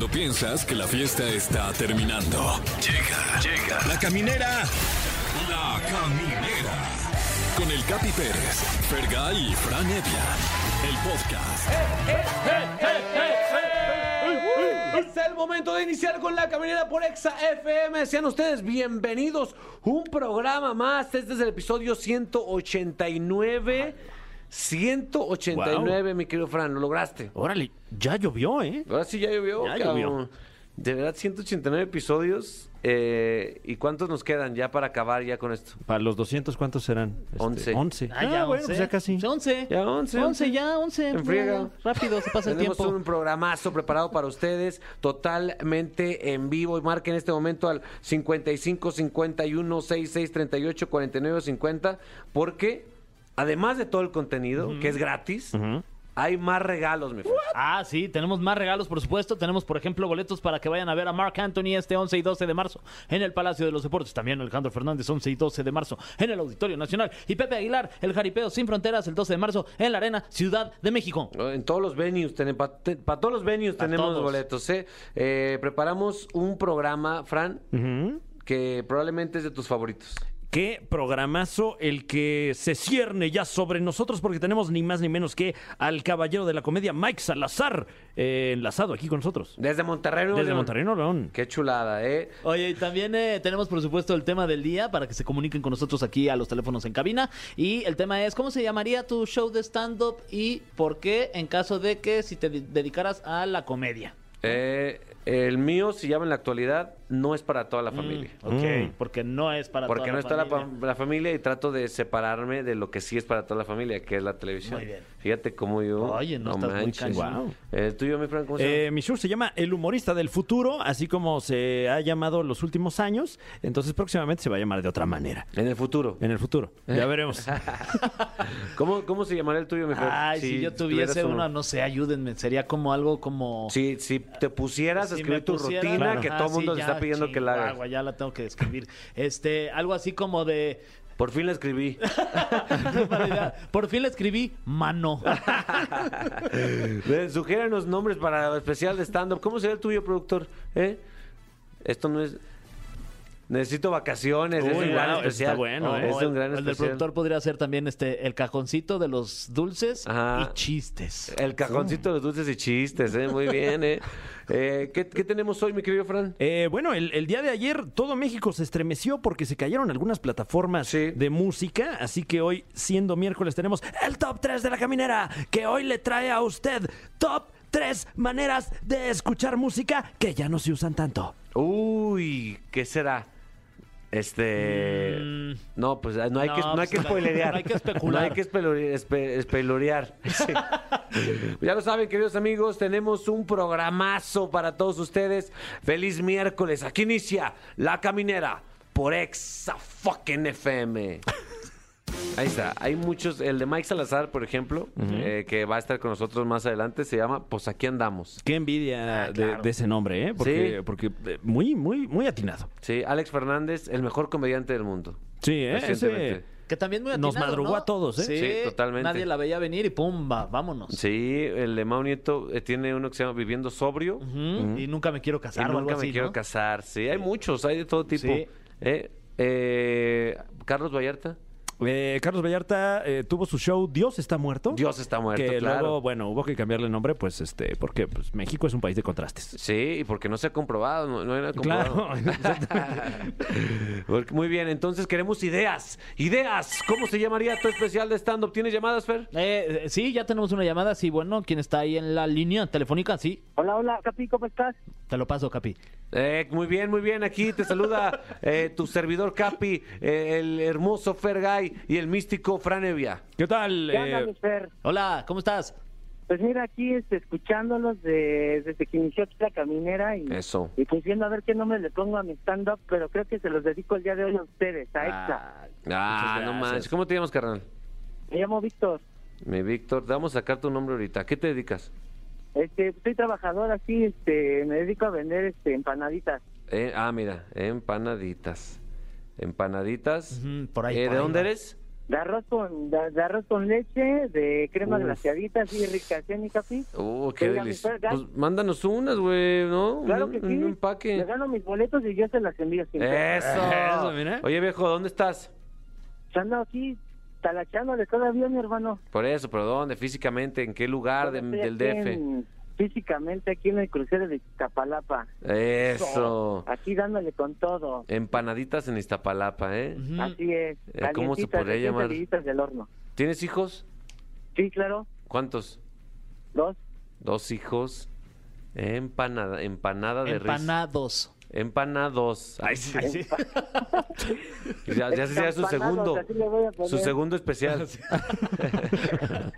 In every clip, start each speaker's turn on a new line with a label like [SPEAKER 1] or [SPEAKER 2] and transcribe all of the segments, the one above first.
[SPEAKER 1] Cuando piensas que la fiesta está terminando. Llega, llega. La caminera. La caminera. Con el Capi Pérez, Fergay y Fran Evia. El podcast.
[SPEAKER 2] Es el momento de iniciar con la caminera por Exa FM. Sean ustedes bienvenidos. Un programa más. Este es el episodio 189. 189, mi querido Fran, lo lograste.
[SPEAKER 3] Órale, ya llovió, ¿eh?
[SPEAKER 2] Ahora sí ya llovió.
[SPEAKER 3] Ya
[SPEAKER 2] cabrón.
[SPEAKER 3] llovió.
[SPEAKER 2] De verdad, 189 episodios. eh, ¿Y cuántos nos quedan ya para acabar ya con esto?
[SPEAKER 3] Para los 200, ¿cuántos serán? Este,
[SPEAKER 2] Once.
[SPEAKER 3] 11.
[SPEAKER 4] Ah, ya,
[SPEAKER 3] bueno,
[SPEAKER 4] 11.
[SPEAKER 3] pues ya casi.
[SPEAKER 4] 11.
[SPEAKER 2] Ya 11.
[SPEAKER 4] 11, ya, 11.
[SPEAKER 2] En
[SPEAKER 4] Rápido, se pasa el
[SPEAKER 2] Tenemos
[SPEAKER 4] tiempo.
[SPEAKER 2] un programazo preparado para ustedes, totalmente en vivo. Y marquen este momento al 55 51 66 38 49 50, porque además de todo el contenido, que es gratis, hay más regalos, mi Fer.
[SPEAKER 4] Ah, sí, tenemos más regalos, por supuesto. Tenemos, por ejemplo, boletos para que vayan a ver a Mark Anthony este 11 y 12 de marzo en el Palacio de los Deportes. También Alejandro Fernández, 11 y 12 de marzo en el Auditorio Nacional. Y Pepe Aguilar, el Jaripeo Sin Fronteras, el 12 de marzo en la Arena Ciudad de México.
[SPEAKER 2] En todos los venues, para todos los venues
[SPEAKER 4] Pa'
[SPEAKER 2] tenemos
[SPEAKER 4] todos.
[SPEAKER 2] boletos. ¿eh? Eh, preparamos un programa, Fran, que probablemente es de tus favoritos.
[SPEAKER 3] Qué programazo el que se cierne ya sobre nosotros porque tenemos ni más ni menos que al caballero de la comedia Mike Salazar eh, enlazado aquí con nosotros.
[SPEAKER 2] Desde Monterrey, Nuevo
[SPEAKER 3] Desde
[SPEAKER 2] León.
[SPEAKER 3] Monterrey, Nuevo León.
[SPEAKER 2] Qué chulada, ¿eh?
[SPEAKER 4] Oye, y también eh, tenemos, por supuesto, el tema del día para que se comuniquen con nosotros aquí a los teléfonos en cabina. Y el tema es, ¿cómo se llamaría tu show de stand-up y por qué en caso de que si te de- dedicaras a la comedia?
[SPEAKER 2] Eh, el mío se llama en la actualidad No es para toda la familia.
[SPEAKER 4] Ok,
[SPEAKER 3] Mm.
[SPEAKER 4] porque no es para
[SPEAKER 2] Porque
[SPEAKER 4] toda
[SPEAKER 2] no
[SPEAKER 4] la
[SPEAKER 2] está la,
[SPEAKER 4] familia.
[SPEAKER 2] pa- la familia y trato de separarme de lo que sí es para toda la familia, que es la televisión.
[SPEAKER 4] Muy bien.
[SPEAKER 2] Fíjate cómo yo.
[SPEAKER 4] Oye, no estás muy cañón.
[SPEAKER 3] Guau.
[SPEAKER 2] Eh, ¿Tú y yo, mi Fran, cómo se llama?
[SPEAKER 3] Eh, mi show se llama El humorista del futuro, así como se ha llamado los últimos años. Entonces próximamente se va a llamar de otra manera.
[SPEAKER 2] En el futuro.
[SPEAKER 3] En el futuro. Ya veremos.
[SPEAKER 2] ¿Cómo, ¿Cómo se llamaría el tuyo, mi Fran?
[SPEAKER 4] Ay, si, yo tuviese
[SPEAKER 2] tuvieras
[SPEAKER 4] una, no sé, ayúdenme. Sería como algo como...
[SPEAKER 2] Si, si te pusieras a escribir tu rutina,
[SPEAKER 4] Claro.
[SPEAKER 2] que
[SPEAKER 4] Ajá,
[SPEAKER 2] todo el mundo
[SPEAKER 4] sí, ya,
[SPEAKER 2] está pidiendo que la hagas.
[SPEAKER 4] Chihuahua, Ya la tengo que escribir. Este, algo así como de...
[SPEAKER 2] Por fin la escribí.
[SPEAKER 4] Por fin le escribí mano.
[SPEAKER 2] Eh, Sugiéranos nombres para especial de stand-up. ¿Cómo sería el tuyo, productor? ¿Eh? Esto no es... Necesito vacaciones. es un gran
[SPEAKER 3] wow,
[SPEAKER 2] especial.
[SPEAKER 3] está bueno,
[SPEAKER 4] O
[SPEAKER 3] ¿eh?
[SPEAKER 2] Es un gran
[SPEAKER 4] el del
[SPEAKER 2] especial.
[SPEAKER 4] productor podría ser también este el cajoncito de los dulces
[SPEAKER 2] Ajá.
[SPEAKER 4] y chistes.
[SPEAKER 2] El cajoncito de los dulces y chistes, ¿eh? Muy bien, ¿eh? Eh, ¿qué, qué tenemos hoy, mi querido Fran?
[SPEAKER 3] Eh, bueno, el, el día de ayer todo México se estremeció porque se cayeron algunas plataformas
[SPEAKER 2] Sí.
[SPEAKER 3] de música, así que hoy, siendo miércoles, tenemos el top 3 de la caminera, que hoy le trae a usted top 3 maneras de escuchar música que ya no se usan tanto.
[SPEAKER 2] Uy, ¿qué será? Este...
[SPEAKER 4] Mm.
[SPEAKER 2] No, pues no hay
[SPEAKER 4] No,
[SPEAKER 2] que, no hay
[SPEAKER 4] pues,
[SPEAKER 2] que spoilerear.
[SPEAKER 4] no hay que especular.
[SPEAKER 2] No hay que espelori- espe- espelorear. Sí. ya lo saben, queridos amigos, tenemos un programazo para todos ustedes. Feliz miércoles. Aquí inicia La Caminera por Exa fucking FM. Ahí está, hay muchos, el de Mike Salazar, por ejemplo, eh, que va a estar con nosotros más adelante, se llama Pues aquí andamos.
[SPEAKER 3] Qué envidia de, de ese nombre, ¿eh? Porque,
[SPEAKER 2] Sí.
[SPEAKER 3] porque eh, muy, muy, muy atinado.
[SPEAKER 2] Sí, Alex Fernández, el mejor comediante del mundo.
[SPEAKER 3] Sí, ¿eh? Ese-
[SPEAKER 4] Que también muy
[SPEAKER 3] Nos
[SPEAKER 4] atinado,
[SPEAKER 3] madrugó
[SPEAKER 4] ¿no?
[SPEAKER 3] a todos, ¿eh?
[SPEAKER 4] Sí,
[SPEAKER 2] Sí, totalmente.
[SPEAKER 4] Nadie la veía venir y pumba, vámonos.
[SPEAKER 2] Sí, el de Mau Nieto eh, tiene uno que se llama Viviendo Sobrio.
[SPEAKER 4] Y nunca me quiero
[SPEAKER 2] Y
[SPEAKER 4] casar o algo
[SPEAKER 2] nunca me
[SPEAKER 4] así,
[SPEAKER 2] quiero
[SPEAKER 4] ¿no?
[SPEAKER 2] casar. Sí, hay muchos, hay de todo tipo.
[SPEAKER 4] Sí.
[SPEAKER 2] Eh, eh, Carlos Vallarta.
[SPEAKER 3] Eh, Carlos Vallarta eh, tuvo su show Dios está muerto.
[SPEAKER 2] Dios está muerto,
[SPEAKER 3] que
[SPEAKER 2] claro.
[SPEAKER 3] luego, bueno, hubo que cambiarle el nombre, pues, este, porque pues, México es un país de contrastes.
[SPEAKER 2] Sí, y porque no se ha comprobado, no, no hay nada comprobado.
[SPEAKER 3] Claro,
[SPEAKER 2] Porque- Muy bien, entonces queremos ideas. Ideas. ¿Cómo se llamaría tu especial de stand-up? ¿Tienes llamadas, Fer?
[SPEAKER 4] Eh, eh, sí, ya tenemos una llamada. Sí, bueno, ¿quién está ahí en la línea telefónica? Sí,
[SPEAKER 5] Hola, hola, Capi, ¿cómo estás?
[SPEAKER 4] Te lo paso, Capi.
[SPEAKER 2] Eh, muy bien, muy bien. Aquí te saluda eh, tu servidor Capi, eh, el hermoso Fergay y el místico Franevia.
[SPEAKER 3] ¿Qué tal?
[SPEAKER 5] ¿Qué
[SPEAKER 3] eh,
[SPEAKER 5] Fer?
[SPEAKER 4] Hola, ¿cómo estás?
[SPEAKER 5] Pues mira, aquí este, escuchándolos de- desde que inició aquí la caminera y,
[SPEAKER 2] Eso.
[SPEAKER 5] y pues viendo a ver qué nombre le pongo a mi stand-up, pero creo que se los dedico el día de hoy a ustedes, a Exa.
[SPEAKER 2] Ah,
[SPEAKER 4] Muchas
[SPEAKER 2] no manches. ¿Cómo te llamas, carnal?
[SPEAKER 5] Me llamo Víctor.
[SPEAKER 2] Mi Víctor, te vamos a sacar tu nombre ahorita. ¿A qué te dedicas?
[SPEAKER 5] Este, soy trabajador así, este, me dedico a vender este empanaditas.
[SPEAKER 2] Eh, ah, mira, empanaditas. Empanaditas.
[SPEAKER 4] Ujú, por ahí,
[SPEAKER 2] Eh,
[SPEAKER 4] por
[SPEAKER 2] ¿De
[SPEAKER 4] ahí
[SPEAKER 2] dónde
[SPEAKER 4] va.
[SPEAKER 2] eres?
[SPEAKER 5] De arroz con, de, de arroz con leche, de crema
[SPEAKER 2] Uf.
[SPEAKER 5] glaciadita, así rica, ¿sí, mi capi?
[SPEAKER 2] Uh, qué delicioso. Pues mándanos unas, güey, ¿no?
[SPEAKER 5] Claro
[SPEAKER 2] un,
[SPEAKER 5] que sí.
[SPEAKER 2] un empaque.
[SPEAKER 5] Le gano mis boletos y yo se las envío.
[SPEAKER 2] Eso.
[SPEAKER 3] Eso, mira.
[SPEAKER 2] Oye, viejo, ¿dónde estás?
[SPEAKER 5] Ando aquí talachándole todavía, mi hermano.
[SPEAKER 2] Por eso, pero ¿dónde? Físicamente, ¿en qué lugar de- del DF?
[SPEAKER 5] en- físicamente aquí en el crucero de Iztapalapa.
[SPEAKER 2] Eso.
[SPEAKER 5] Aquí dándole con todo.
[SPEAKER 2] Empanaditas en Iztapalapa, ¿eh?
[SPEAKER 5] Así es.
[SPEAKER 2] Eh, ¿cómo se podría llamar?
[SPEAKER 5] del horno.
[SPEAKER 2] ¿Tienes hijos?
[SPEAKER 5] Sí, claro.
[SPEAKER 2] ¿Cuántos?
[SPEAKER 5] Dos.
[SPEAKER 2] Dos hijos. Empanada, empanada de risa.
[SPEAKER 4] Empanados.
[SPEAKER 2] Empanados. Ay, sí. Ya, ya ese sea su segundo. Su segundo especial.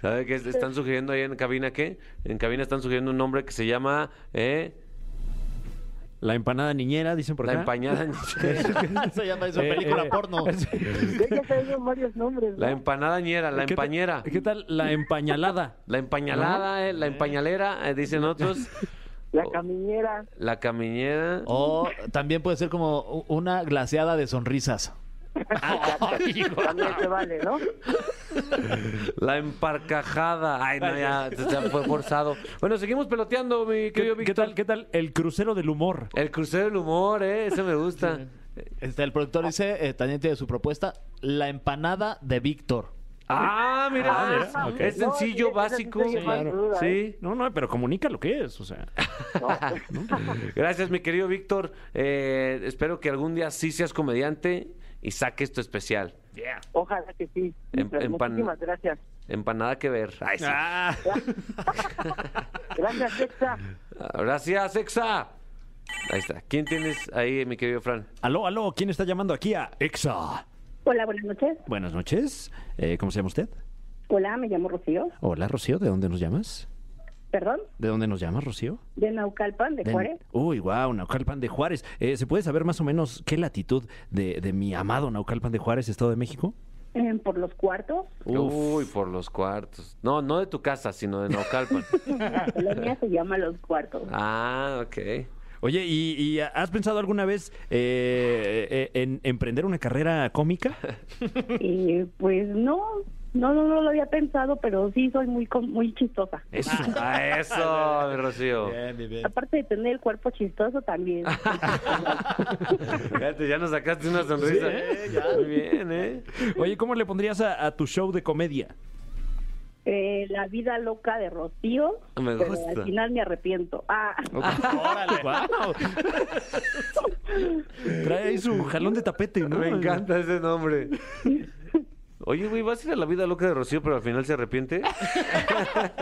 [SPEAKER 2] ¿Sabe qué? Están sugiriendo ahí en cabina qué? En cabina están sugiriendo un nombre que se llama eh,
[SPEAKER 3] La empanada niñera, dicen por
[SPEAKER 2] La
[SPEAKER 3] acá.
[SPEAKER 2] Empañada.
[SPEAKER 4] Eso ya parece una
[SPEAKER 3] Eh,
[SPEAKER 4] película
[SPEAKER 3] eh,
[SPEAKER 4] porno.
[SPEAKER 5] Ya ya varios nombres.
[SPEAKER 2] La
[SPEAKER 5] ¿no?
[SPEAKER 2] empanadañera, la
[SPEAKER 3] ¿Qué tal-
[SPEAKER 2] empañera.
[SPEAKER 3] ¿Qué tal la empañalada?
[SPEAKER 2] La empañalada, eh, la empañalera, eh, dicen otros.
[SPEAKER 5] La caminera.
[SPEAKER 2] La camiñera.
[SPEAKER 4] O también puede ser como una glaseada de sonrisas.
[SPEAKER 5] También se vale, ¿no?
[SPEAKER 2] La emparcajada. Ay, no, ya, ya fue forzado. Bueno, seguimos peloteando, mi querido
[SPEAKER 3] ¿Qué, qué
[SPEAKER 2] Víctor.
[SPEAKER 3] tal, ¿Qué tal el crucero del humor?
[SPEAKER 2] El crucero del humor, ¿eh? Ese me gusta.
[SPEAKER 4] Este, el productor dice, eh, también tiene su propuesta, la empanada de Víctor.
[SPEAKER 2] Ah, mira.
[SPEAKER 3] Ah, mira, ok.
[SPEAKER 2] Es sencillo, básico.
[SPEAKER 5] sí duda, ¿eh?
[SPEAKER 2] Sí.
[SPEAKER 3] No, no, pero comunica lo que es, o sea.
[SPEAKER 2] Gracias, mi querido Víctor. Eh, espero que algún día sí seas comediante y saques tu especial.
[SPEAKER 5] Ojalá que sí. Pues,
[SPEAKER 2] empan-
[SPEAKER 5] Muchísimas gracias.
[SPEAKER 2] Empanada que ver. Ay, sí.
[SPEAKER 3] Ah,
[SPEAKER 5] Gracias, Exa.
[SPEAKER 2] Gracias, Exa. Ahí está. ¿Quién tienes ahí, mi querido Fran?
[SPEAKER 3] aló, aló, ¿quién está llamando aquí a EXA?
[SPEAKER 6] Hola, buenas noches.
[SPEAKER 3] Buenas noches. Eh, ¿Cómo se llama usted?
[SPEAKER 6] Hola, me llamo Rocío.
[SPEAKER 3] Hola, Rocío. ¿De dónde nos llamas?
[SPEAKER 6] Perdón,
[SPEAKER 3] ¿De dónde nos llamas, Rocío?
[SPEAKER 6] de Naucalpan, de
[SPEAKER 3] De-
[SPEAKER 6] Juárez.
[SPEAKER 3] Uy, wow, Naucalpan de Juárez. Eh, ¿Se puede saber más o menos qué latitud de, de mi amado Naucalpan de Juárez, Estado de México?
[SPEAKER 6] Eh, por los cuartos.
[SPEAKER 2] Uy, por los cuartos. No, no de tu casa, sino de Naucalpan.
[SPEAKER 6] La colonia se llama Los Cuartos.
[SPEAKER 2] ah, ok.
[SPEAKER 3] Oye, ¿y, y has pensado alguna vez eh, eh, en emprender una carrera cómica?
[SPEAKER 6] Y pues no, no, no, no lo había pensado, pero sí soy muy, com- muy chistosa.
[SPEAKER 3] Eso.
[SPEAKER 2] Ah, eso, mi Rocío.
[SPEAKER 4] bien, bien.
[SPEAKER 6] Aparte de tener el cuerpo chistoso también.
[SPEAKER 2] Fíjate, ya nos sacaste una sonrisa. Muy bien, ¿eh?
[SPEAKER 3] Oye, ¿cómo le pondrías a, a tu show de comedia?
[SPEAKER 6] Eh, la vida loca de Rocío,
[SPEAKER 2] Me
[SPEAKER 6] pero
[SPEAKER 2] gusta.
[SPEAKER 6] al final me arrepiento. Ah,
[SPEAKER 4] Órale.
[SPEAKER 3] Guau. Trae ahí su jalón de tapete, ¿no?
[SPEAKER 2] Me encanta ese nombre. Oye, güey, ¿vas a ir a la vida loca de Rocío, pero al final se arrepiente?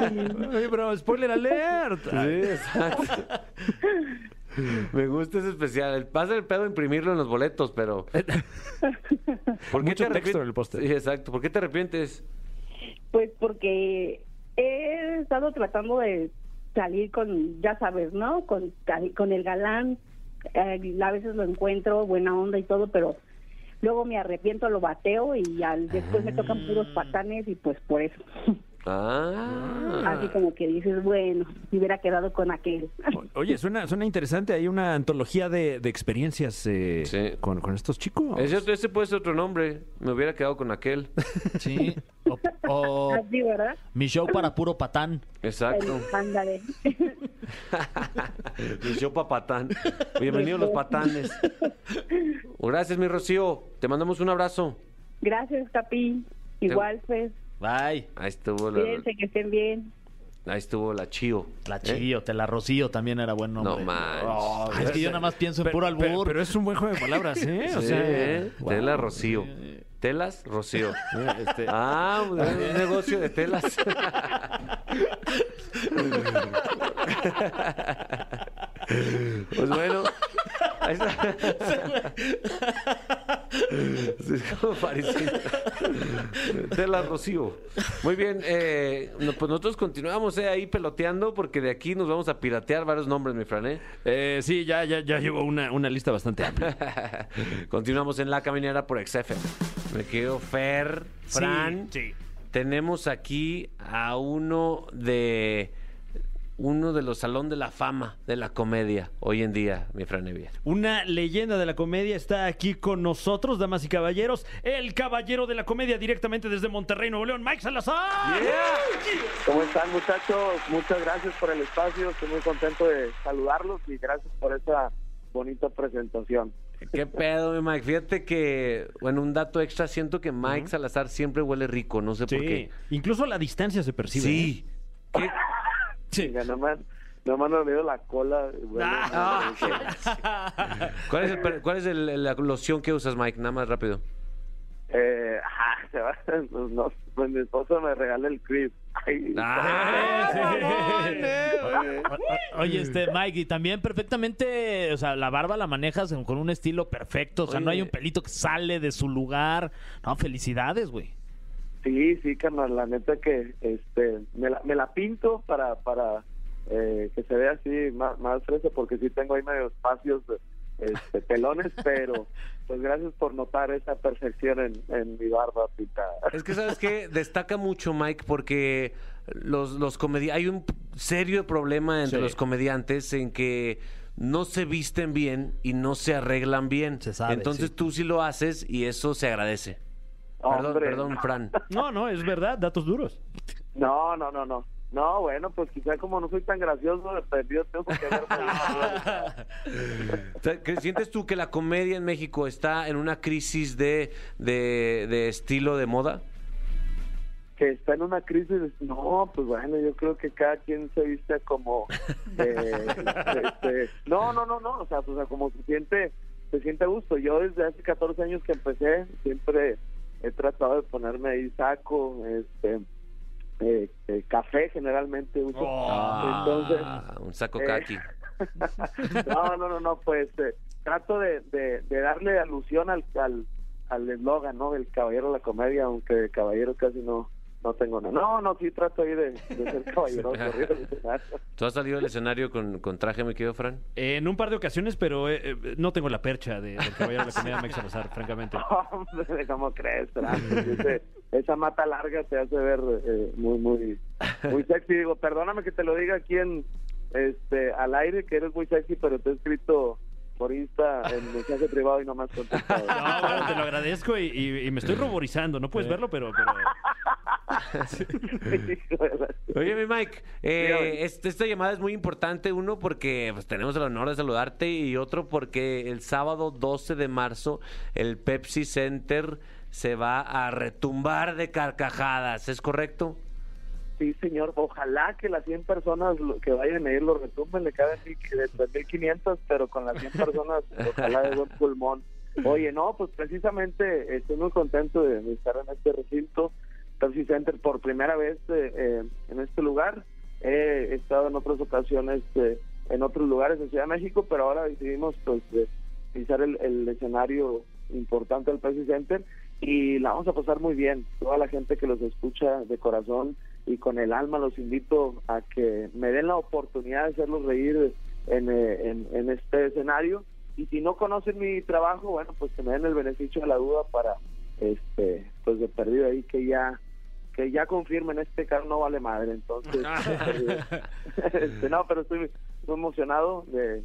[SPEAKER 3] Oye, pero spoiler alert.
[SPEAKER 2] Sí, exacto. Me gusta ese especial. Pasa el pedo imprimirlo en los boletos, pero. ¿Por
[SPEAKER 3] Mucho
[SPEAKER 2] te
[SPEAKER 3] texto
[SPEAKER 2] arrepien-
[SPEAKER 3] en el póster.
[SPEAKER 2] Sí, exacto. ¿Por qué te arrepientes?
[SPEAKER 6] Pues porque he estado tratando de salir con, ya sabes, ¿no? Con, con el galán. Eh, a veces lo encuentro, buena onda y todo, pero luego me arrepiento, lo bateo y al, después me tocan puros patanes y pues por eso.
[SPEAKER 2] Ah.
[SPEAKER 6] Así como que dices, bueno, si hubiera quedado con aquel.
[SPEAKER 3] O- Oye, suena, suena interesante. Hay una antología de, de experiencias eh,
[SPEAKER 2] Sí.
[SPEAKER 3] con, con estos chicos.
[SPEAKER 2] Ese, ese puede ser otro nombre. Me hubiera quedado con aquel.
[SPEAKER 4] Sí. O, o
[SPEAKER 6] Así, ¿verdad?
[SPEAKER 4] mi show para puro patán.
[SPEAKER 2] Exacto.
[SPEAKER 6] Ándale.
[SPEAKER 2] Mi show pa' patán. Bienvenidos los patanes. Gracias, mi Rocío. Te mandamos un abrazo.
[SPEAKER 6] Gracias, Capi. Igual, pues,
[SPEAKER 4] Bye.
[SPEAKER 2] Ahí estuvo la,
[SPEAKER 6] que estén bien.
[SPEAKER 2] Ahí estuvo la Chío.
[SPEAKER 4] La
[SPEAKER 2] ¿Eh?
[SPEAKER 4] Chío, te la Rocío también era buen nombre.
[SPEAKER 2] No manches.
[SPEAKER 4] Oh, es que yo nada más pienso en puro albur.
[SPEAKER 3] Pero, pero es un buen juego de palabras, ¿eh? O
[SPEAKER 2] Sí,
[SPEAKER 3] sea,
[SPEAKER 2] ¿eh?
[SPEAKER 3] wow.
[SPEAKER 2] Tela Rocío. Telas Rocío.
[SPEAKER 3] Este,
[SPEAKER 2] Ah, un negocio de telas. Pues bueno. Ahí está. Sí, es como parisino. Telas Rocío. Muy bien. eh, no, pues nosotros continuamos eh, ahí peloteando porque de aquí nos vamos a piratear varios nombres, mi Fran. ¿eh?
[SPEAKER 3] eh, sí, ya, ya, ya llevo una, una lista bastante amplia.
[SPEAKER 2] Continuamos en La Caminera por XF. Me quedo Fer, Fran.
[SPEAKER 3] Sí, sí.
[SPEAKER 2] Tenemos aquí a uno de uno de los salón de la fama de la comedia hoy en día, mi Fran Evia.
[SPEAKER 3] Una leyenda de la comedia está aquí con nosotros, damas y caballeros. El caballero de la comedia directamente desde Monterrey, Nuevo León, Mike Salazar.
[SPEAKER 7] ¿Cómo están muchachos? Muchas gracias por el espacio, estoy muy contento de saludarlos y gracias por esa bonita presentación.
[SPEAKER 2] ¿Qué pedo, mi Mike? Fíjate que, bueno, un dato extra, siento que Mike Salazar siempre huele rico, no sé por
[SPEAKER 3] Sí,
[SPEAKER 2] qué.
[SPEAKER 3] incluso la distancia se percibe.
[SPEAKER 2] Sí. ¿Qué?
[SPEAKER 3] Sí.
[SPEAKER 7] Venga, no me han, no me han olido la cola.
[SPEAKER 3] Ah.
[SPEAKER 7] rico.
[SPEAKER 2] ¿Cuál es, el, per- cuál es el- la loción que usas, Mike? Nada más rápido.
[SPEAKER 7] Eh, va, pues no, pues mi esposa me regala el creep. Ay,
[SPEAKER 2] Ah,
[SPEAKER 4] Oye, este, Mike, y también perfectamente, o sea, la barba la manejas con un estilo perfecto, o sea, no hay un pelito que sale de su lugar. No, felicidades, güey.
[SPEAKER 7] Sí, sí, carnal, la neta que este me la, me la pinto para para eh, que se vea así más, más fresa porque sí tengo ahí medio espacios este, pelones, pero pues gracias por notar esa perfección en, en mi barba pintada.
[SPEAKER 2] Es que, ¿sabes qué? Destaca mucho, Mike, porque los, los comedi hay un serio problema entre
[SPEAKER 3] Sí.
[SPEAKER 2] los comediantes en que no se visten bien y no se arreglan bien.
[SPEAKER 4] Se sabe,
[SPEAKER 2] Entonces
[SPEAKER 4] sí.
[SPEAKER 2] tú sí lo haces y eso se agradece. Perdón,
[SPEAKER 7] Hombre.
[SPEAKER 2] perdón, Fran.
[SPEAKER 3] No, no, es verdad, datos duros.
[SPEAKER 7] No, no, no, no. No, bueno, pues quizá como no soy tan gracioso, perdido tengo que ver.
[SPEAKER 2] O sea, ¿que- ¿Sientes tú que la comedia en México está en una crisis de, de, de estilo de moda?
[SPEAKER 7] que está en una crisis. No, pues bueno, yo creo que cada quien se viste como. eh, este, no, no, no, no. O sea, o sea, como se siente, se siente a gusto. Yo desde hace 14 años que empecé, siempre he tratado de ponerme ahí saco, este. eh, eh, café generalmente uso. Entonces,
[SPEAKER 2] Ah, un saco
[SPEAKER 7] eh,
[SPEAKER 2] kaki.
[SPEAKER 7] no, no, no, no, pues eh, trato de, de, de darle alusión al al al eslogan, ¿no? Del caballero de la comedia, aunque de caballero casi no no tengo nada. No, no, sí trato ahí de, de ser caballero. arriba del escenario.
[SPEAKER 2] ¿Tú has salido del escenario con, con traje, me quedo, Fran?
[SPEAKER 3] En un par de ocasiones, pero eh, eh, no tengo la percha de, del caballero de la comedia, Mike Salazar, francamente.
[SPEAKER 7] Hombre, ¿cómo crees? Ese- esa mata larga te hace ver eh, muy, muy, muy sexy. Digo, perdóname que te lo diga aquí en, este, al aire, que eres muy sexy, pero te he escrito por Insta en mensaje privado y no me has contestado.
[SPEAKER 3] No, bueno, te lo agradezco y, y- y me estoy ruborizando. No puedes verlo, pero... pero...
[SPEAKER 7] La-
[SPEAKER 2] Oye, mi Mike, eh, este- esta llamada es muy importante. Uno, porque pues, tenemos el honor de saludarte. Y otro, porque el sábado 12 de marzo, el Pepsi Center se va a retumbar de carcajadas. ¿Es correcto?
[SPEAKER 7] Sí, señor. Ojalá que las 100 personas que vayan a ir lo retumben, le caben de 3.500, pero con las 100 personas, ojalá de buen pulmón. Oye, no, pues precisamente estoy muy contento de, de estar en este recinto, Pepsi Center, por primera vez eh, eh, en este lugar. He estado en otras ocasiones eh, en otros lugares en Ciudad de México, pero ahora decidimos pues eh, pisar el, el escenario importante del Pepsi Center y la vamos a pasar muy bien. Toda la gente que los escucha de corazón y con el alma los invito a que me den la oportunidad de hacerlos reír en, eh, en, en este escenario. Y si no conocen mi trabajo, bueno, pues que me den el beneficio de la duda para, este, pues de perdido ahí que ya que ya confirmen este carro no vale madre, entonces, este, no, pero estoy muy emocionado de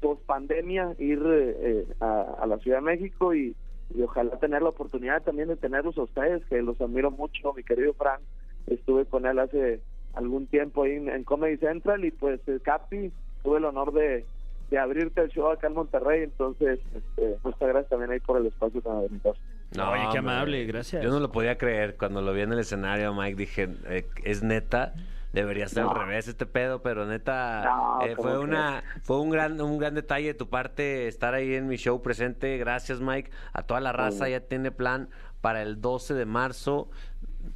[SPEAKER 7] post pandemia ir eh, a, a la Ciudad de México y, y ojalá tener la oportunidad también de tenerlos a ustedes, que los admiro mucho, mi querido Frank, estuve con él hace algún tiempo ahí en, en Comedy Central y pues el Capi, tuve el honor de, de abrirte el show acá en Monterrey, entonces este, muchas gracias también ahí por el espacio tan habilidoso.
[SPEAKER 3] Oye, qué amable, gracias.
[SPEAKER 2] Yo no lo podía creer. Cuando lo vi en el escenario, Mike, dije, eh, es neta. Debería ser
[SPEAKER 7] No.
[SPEAKER 2] al revés este pedo, pero neta
[SPEAKER 7] No,
[SPEAKER 2] eh,
[SPEAKER 7] ¿cómo
[SPEAKER 2] fue una fue un gran un gran detalle de tu parte estar ahí en mi show presente. Gracias, Mike. A toda la raza ya tiene plan para el 12 de marzo.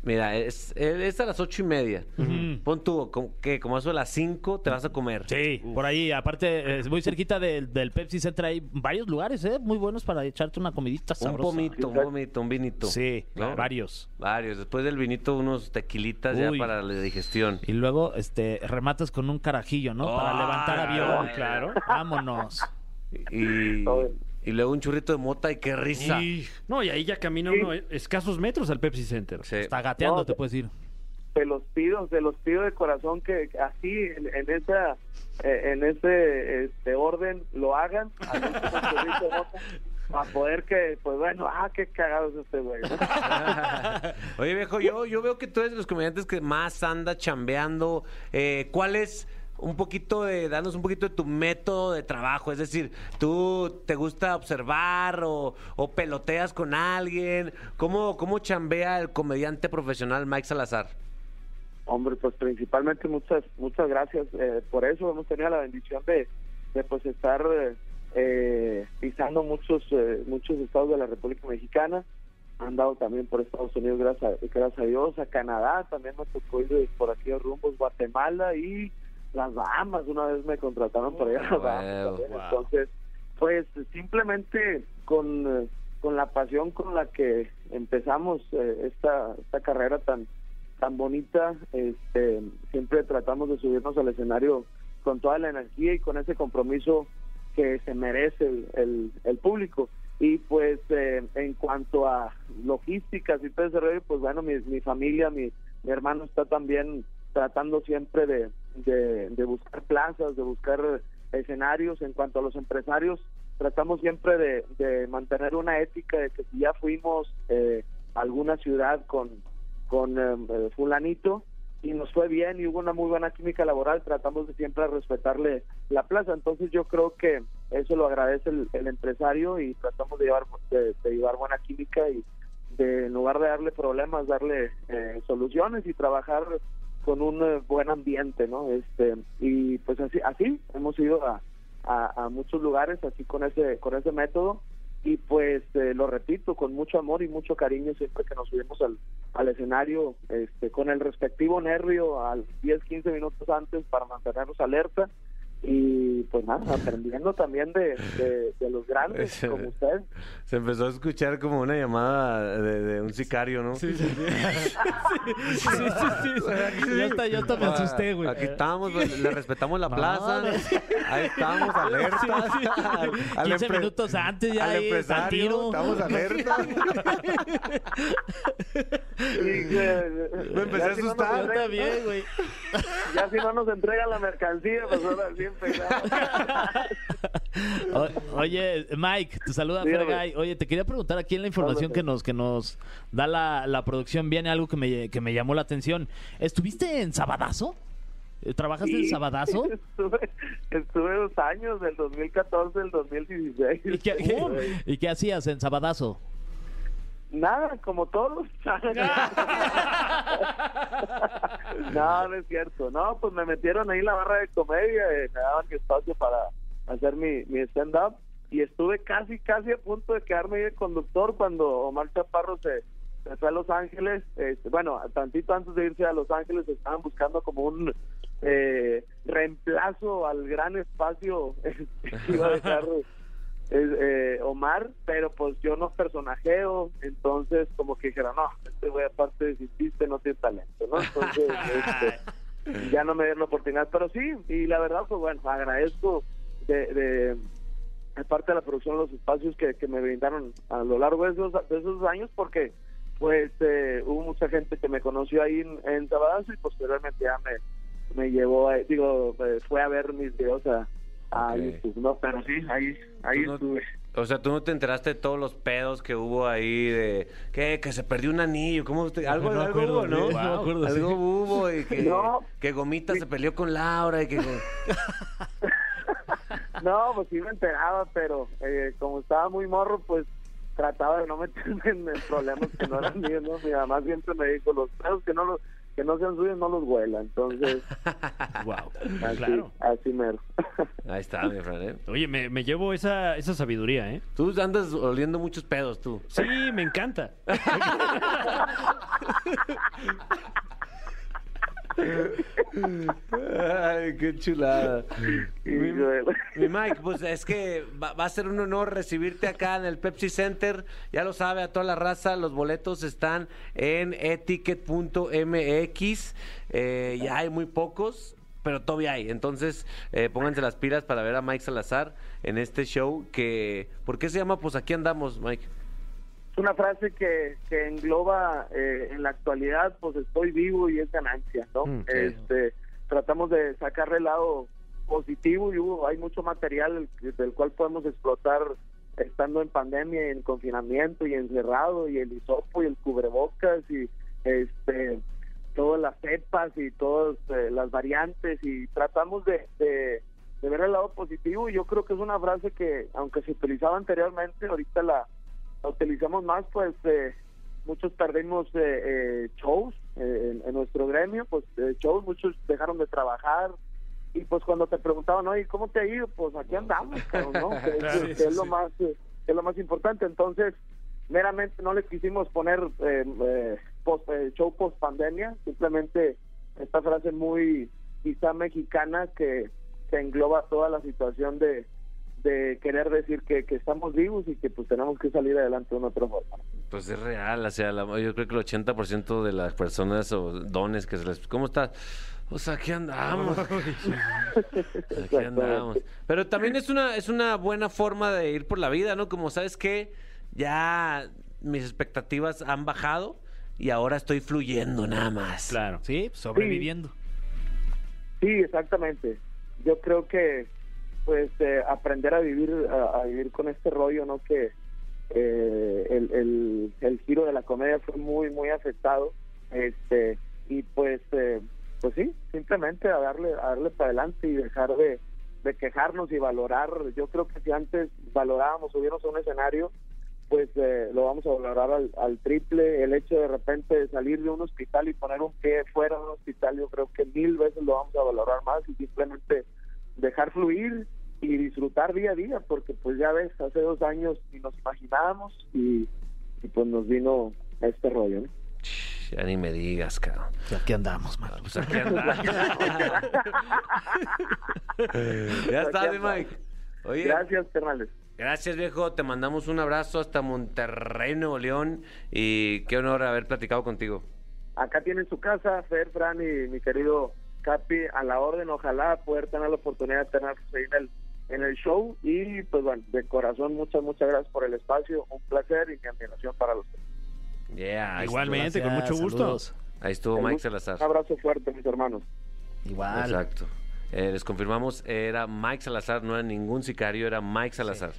[SPEAKER 2] Mira, es, es a las ocho y media. Pon tú, como- que como eso a las 5 te vas a comer.
[SPEAKER 4] Sí, por ahí, aparte, es muy cerquita del, del Pepsi Center, hay varios lugares, ¿eh? Muy buenos para echarte una comidita
[SPEAKER 2] Un
[SPEAKER 4] sabrosa.
[SPEAKER 2] pomito, un pomito, un vinito.
[SPEAKER 4] Sí,
[SPEAKER 2] ¿no?
[SPEAKER 4] varios.
[SPEAKER 2] Varios. Después del vinito, unos tequilitas ya para la digestión.
[SPEAKER 4] Y luego, este, rematas con un carajillo, ¿no? Para levantar avión.
[SPEAKER 2] claro.
[SPEAKER 4] Vámonos.
[SPEAKER 2] Y, y luego un churrito de mota y qué risa.
[SPEAKER 3] Y- No, y ahí ya camina uno escasos metros al Pepsi Center.
[SPEAKER 2] Sí.
[SPEAKER 4] Está gateando,
[SPEAKER 7] No,
[SPEAKER 4] te puedes ir.
[SPEAKER 7] se los pido, se los pido de corazón que así en, en esa eh, en ese este orden lo hagan para poder que pues bueno, ah, qué cagado es este güey. ¿no?
[SPEAKER 2] Oye, viejo, yo, yo veo que tú eres de los comediantes que más anda chambeando. Eh, ¿Cuál es un poquito de, danos un poquito de tu método de trabajo? Es decir, ¿tú te gusta observar o, o peloteas con alguien? ¿Cómo, ¿Cómo chambea el comediante profesional Mike Salazar?
[SPEAKER 7] Hombre, pues principalmente muchas muchas gracias eh, por eso. Hemos tenido la bendición de, de pues estar eh, pisando muchos eh, muchos estados de la República Mexicana. Han dado también por Estados Unidos, gracias, a- Dios, a Canadá, también me tocó ir por aquí a rumbos, Guatemala y las Bahamas. Una vez me contrataron para ir a las Bahamas.
[SPEAKER 2] Wow,
[SPEAKER 7] también.
[SPEAKER 2] wow.
[SPEAKER 7] Entonces, pues simplemente con, con la pasión con la que empezamos eh, esta, esta carrera tan tan bonita, este, siempre tratamos de subirnos al escenario con toda la energía y con ese compromiso que se merece el, el, el público. Y pues eh, en cuanto a logísticas y todo ese rollo, pues bueno, mi, mi familia, mi, mi hermano está también tratando siempre de, de, buscar plazas, de buscar escenarios. En cuanto a los empresarios, tratamos siempre de, mantener una ética de que si ya fuimos eh, a alguna ciudad con, con eh, eh, fulanito y nos fue bien y hubo una muy buena química laboral, tratamos de siempre respetarle la plaza. Entonces yo creo que eso lo agradece el, el empresario y tratamos de llevar de, de llevar buena química y de en lugar de darle problemas, darle eh, soluciones y trabajar con un eh, buen ambiente, ¿no? Este y pues así así hemos ido a, muchos lugares así con ese con ese método y pues eh, lo repito con mucho amor y mucho cariño siempre que nos subimos al, al escenario este con el respectivo nervio al 10 15 minutos antes para mantenernos alerta y pues nada aprendiendo también de, de, de los grandes
[SPEAKER 2] Ese-
[SPEAKER 7] como usted
[SPEAKER 2] Se empezó a escuchar como una llamada de, de un sicario, ¿no? Sí, sí,
[SPEAKER 4] Sí, sí, sí. Yo hasta, yo hasta me asusté, güey.
[SPEAKER 2] Aquí estamos, pues, le respetamos la plaza. Ahí estamos, alerta.
[SPEAKER 4] Sí, sí.
[SPEAKER 2] Al- al
[SPEAKER 4] 15
[SPEAKER 2] empre-
[SPEAKER 4] minutos antes ya
[SPEAKER 2] al
[SPEAKER 4] ahí,
[SPEAKER 2] empresario. Estamos alerta.
[SPEAKER 7] Eh,
[SPEAKER 2] Me empecé
[SPEAKER 7] ya
[SPEAKER 2] a
[SPEAKER 7] si no nos
[SPEAKER 2] asustar.
[SPEAKER 4] Yo
[SPEAKER 7] entregan-
[SPEAKER 4] también, güey.
[SPEAKER 7] Ya si no nos entregan la mercancía, pues ahora sí
[SPEAKER 4] O- oye, Mike, te saluda
[SPEAKER 7] Dígame.
[SPEAKER 4] Fergay. Oye, te quería preguntar aquí en la información que nos que nos da la, la producción viene algo que me, que me llamó la atención. ¿Estuviste en Sabadazo? Eh, ¿Trabajaste en Sabadazo?
[SPEAKER 7] Estuve, estuve dos años, del 2014 al 2016.
[SPEAKER 4] ¿Y qué- ¿Y qué hacías en Sabadazo?
[SPEAKER 7] Nada, como todos. no, no es cierto. No, pues me metieron ahí en la barra de comedia, eh, me daban espacio para hacer mi, mi stand-up y estuve casi, casi a punto de quedarme ahí de conductor cuando Omar Chaparro se, fue a Los Ángeles. Este, bueno, tantito antes de irse a Los Ángeles estaban buscando como un eh, reemplazo al gran espacio este, que iba a dejar es, eh, Omar, pero pues yo no personajeo, entonces como que dijera, no, este güey aparte de insiste no tiene talento, ¿no? Entonces este, ya no me dieron la oportunidad, pero sí, y la verdad pues bueno, agradezco de, de, de parte de la producción los espacios que, que me brindaron a lo largo de esos, de esos años porque pues eh, hubo mucha gente que me conoció ahí en, en Sabadazo y posteriormente ya me, me llevó, a- digo, eh, fue a ver mis videos a, a
[SPEAKER 2] Ok.
[SPEAKER 7] YouTube, ¿no? Pero sí, ahí, ahí
[SPEAKER 2] no-
[SPEAKER 7] estuve.
[SPEAKER 2] O sea, tú no te enteraste de todos los pedos que hubo ahí de que, que se perdió un anillo, ¿cómo usted? Algo,
[SPEAKER 4] No
[SPEAKER 2] algo
[SPEAKER 4] acuerdo,
[SPEAKER 2] hubo, ¿no?
[SPEAKER 4] sí.
[SPEAKER 2] algo hubo y que,
[SPEAKER 7] No.
[SPEAKER 2] que Gomita se peleó con Laura y que
[SPEAKER 7] No, pues sí me enteraba, pero eh, como estaba muy morro, pues trataba de no meterme en, en problemas que no eran míos, ¿no? Mi mamá siempre me dijo, los pedos que no los que no sean suyos no los huela, entonces
[SPEAKER 3] Wow.
[SPEAKER 7] así,
[SPEAKER 3] Claro.
[SPEAKER 7] así mero.
[SPEAKER 2] Ahí está, mi Fran, ¿eh?
[SPEAKER 3] Oye, me, me llevo esa, esa sabiduría, ¿eh?
[SPEAKER 2] Tú andas oliendo muchos pedos, tú.
[SPEAKER 3] Sí, me encanta.
[SPEAKER 2] Ay, qué chulada. Mi, mi Mike, pues es que va, va a ser un honor recibirte acá en el Pepsi Center. Ya lo sabe a toda la raza, los boletos están en eticket.mx. Eh, ya hay muy pocos, pero todavía hay. Entonces, eh, pónganse las pilas para ver a Mike Salazar en este show que... ¿Por qué se llama Pues aquí andamos, Mike?
[SPEAKER 7] Una frase que, que engloba eh, en la actualidad, pues estoy vivo y es ganancia, ¿no?
[SPEAKER 2] Mm.
[SPEAKER 7] Este, tratamos de sacarle el lado positivo y hubo, hay mucho material del cual podemos explotar estando en pandemia y en confinamiento y encerrado y el hisopo y el cubrebocas y este todas las cepas y todas eh, las variantes y tratamos de, de, de ver el lado positivo y yo creo que es una frase que aunque se utilizaba anteriormente ahorita la, la utilizamos más pues eh, muchos perdimos eh, eh, shows eh, en, en nuestro gremio pues eh, shows muchos dejaron de trabajar. Y pues cuando te preguntaban oye cómo te ha ido pues aquí andamos que, es lo más que es lo más importante. Entonces meramente no le quisimos poner post- eh, show post pandemia. Simplemente esta frase muy quizá mexicana que, que engloba toda la situación de, de querer decir que, que estamos vivos y que pues tenemos que salir adelante de una otra forma
[SPEAKER 2] Pues es real, o sea, la- yo creo que el 80% de las personas o dones que se les... ¿Cómo estás? Pues aquí andamos. Aquí andamos. Pero también es una, es una buena forma de ir por la vida, ¿no? Como sabes que ya mis expectativas han bajado y ahora estoy fluyendo nada más.
[SPEAKER 3] Claro.
[SPEAKER 4] Sí, sobreviviendo.
[SPEAKER 7] Sí, exactamente. Yo creo que pues eh, aprender a vivir a, vivir con este rollo, ¿no? Que eh, el, el, giro de la comedia fue muy muy afectado, este y pues eh, pues sí, simplemente a darle a para adelante y dejar de, de quejarnos y valorar. Yo creo que si antes valorábamos, subirnos a un escenario, pues eh, lo vamos a valorar al, al triple. El hecho de repente de salir de un hospital y poner un pie fuera de un hospital, yo creo que mil veces lo vamos a valorar más y simplemente dejar fluir y disfrutar día a día, porque pues ya ves, hace dos años ni nos imaginábamos y, y pues nos vino este rollo. ¿no?
[SPEAKER 2] Ya ni me digas, cabrón.
[SPEAKER 4] Y aquí andamos, man.
[SPEAKER 2] Pues aquí andamos. ya está, mi Mike. Oye,
[SPEAKER 7] Gracias, carnales.
[SPEAKER 2] gracias, viejo. Te mandamos un abrazo hasta Monterrey, Nuevo León. Y qué honor haber platicado contigo.
[SPEAKER 7] Acá tienen su casa, Fer, Fran y mi querido Capi, a la orden. Ojalá poder tener la oportunidad de ahí en el, en el show. Y pues bueno, de corazón, muchas, muchas gracias por el espacio. Un placer y mi admiración para los tres.
[SPEAKER 2] Yeah,
[SPEAKER 3] Igualmente, con mucho gusto.
[SPEAKER 4] saludos.
[SPEAKER 2] ahí estuvo Mike Salazar.
[SPEAKER 7] Un abrazo fuerte, mis hermanos.
[SPEAKER 4] Igual.
[SPEAKER 2] Exacto. Eh, les confirmamos, era Mike Salazar, no era ningún sicario, era Mike Salazar.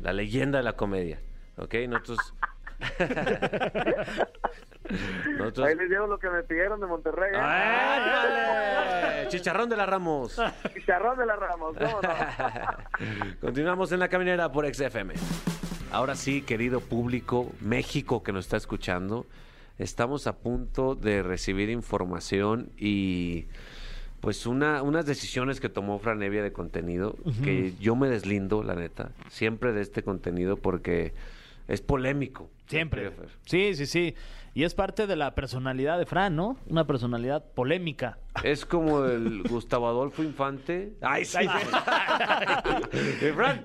[SPEAKER 2] La leyenda de la comedia. ¿Ok? Nosotros. Nosotros.
[SPEAKER 7] Ahí les llevo lo que me pidieron de Monterrey. ¿eh?
[SPEAKER 2] Chicharrón de la Ramos.
[SPEAKER 7] Chicharrón de la Ramos, ¿cómo no?
[SPEAKER 2] Continuamos en la caminera por XFM. Ahora sí, querido público, México que nos está escuchando, estamos a punto de recibir información y pues una, unas decisiones que tomó Franevia de contenido, que yo me deslindo, la neta, siempre de este contenido porque es polémico.
[SPEAKER 4] Siempre. Sí, sí, sí. Y es parte de la personalidad de Fran, ¿no? Una personalidad polémica.
[SPEAKER 2] Es como el Gustavo Adolfo Infante. ¡Ay, sí! Eh, Fran.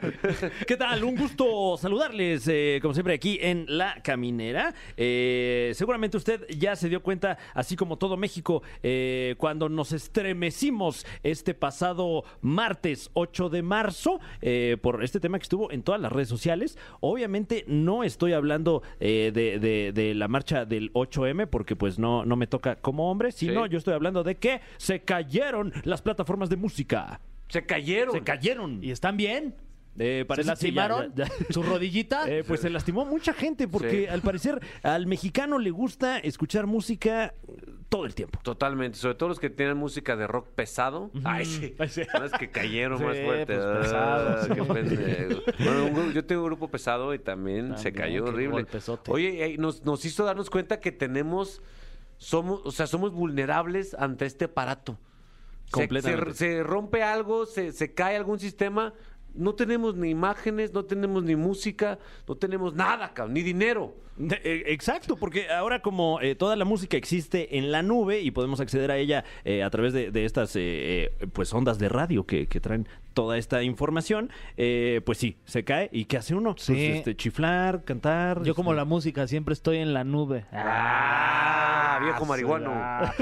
[SPEAKER 3] ¿Qué tal? Un gusto saludarles, eh, como siempre, aquí en La Caminera. Eh, seguramente usted ya se dio cuenta, así como todo México, eh, cuando nos estremecimos este pasado martes 8 de marzo eh, por este tema que estuvo en todas las redes sociales. Obviamente no estoy hablando eh, de, de- de la marcha del 8M, porque pues no, no me toca como hombre, sino
[SPEAKER 2] Sí.
[SPEAKER 3] yo estoy hablando de que se cayeron las plataformas de música.
[SPEAKER 2] Se cayeron.
[SPEAKER 3] Se cayeron.
[SPEAKER 4] ¿Y están bien?
[SPEAKER 3] Eh,
[SPEAKER 4] ¿Se
[SPEAKER 3] parece que ya-
[SPEAKER 4] lastimaron?
[SPEAKER 3] ya- ya-
[SPEAKER 4] ¿Su rodillita?
[SPEAKER 3] Eh, pues se lastimó mucha gente porque
[SPEAKER 2] Sí.
[SPEAKER 3] al parecer al mexicano le gusta escuchar música todo el tiempo.
[SPEAKER 2] Totalmente, sobre todo los que tienen música de rock pesado. Ay, sí. Son los que cayeron más
[SPEAKER 4] Sí,
[SPEAKER 2] fuerte.
[SPEAKER 4] pues,
[SPEAKER 2] Ah,
[SPEAKER 4] pesado,
[SPEAKER 2] qué
[SPEAKER 4] sí.
[SPEAKER 2] pendejo. Bueno, un gru- yo tengo un grupo pesado y también, se
[SPEAKER 4] También,
[SPEAKER 2] cayó
[SPEAKER 4] qué
[SPEAKER 2] horrible.
[SPEAKER 4] golpezote.
[SPEAKER 2] Oye, eh, nos, nos hizo darnos cuenta que tenemos, somos, o sea, somos vulnerables ante este aparato. Se-
[SPEAKER 3] Completamente.
[SPEAKER 2] Se, se rompe algo, se, se cae algún sistema, no tenemos ni imágenes, no tenemos ni música, no tenemos nada, cabrón, ni dinero.
[SPEAKER 3] Eh, Exacto, porque ahora como eh, toda la música existe en la nube y podemos acceder a ella eh, a través de, de estas eh, eh, pues ondas de radio que, que traen toda esta información, eh, pues sí, se cae. ¿Y qué hace uno?
[SPEAKER 4] Sí.
[SPEAKER 3] Pues, este, chiflar, cantar.
[SPEAKER 4] Yo como
[SPEAKER 3] este,
[SPEAKER 4] la música siempre estoy en la nube.
[SPEAKER 2] Ah, viejo marihuano.
[SPEAKER 4] Ah,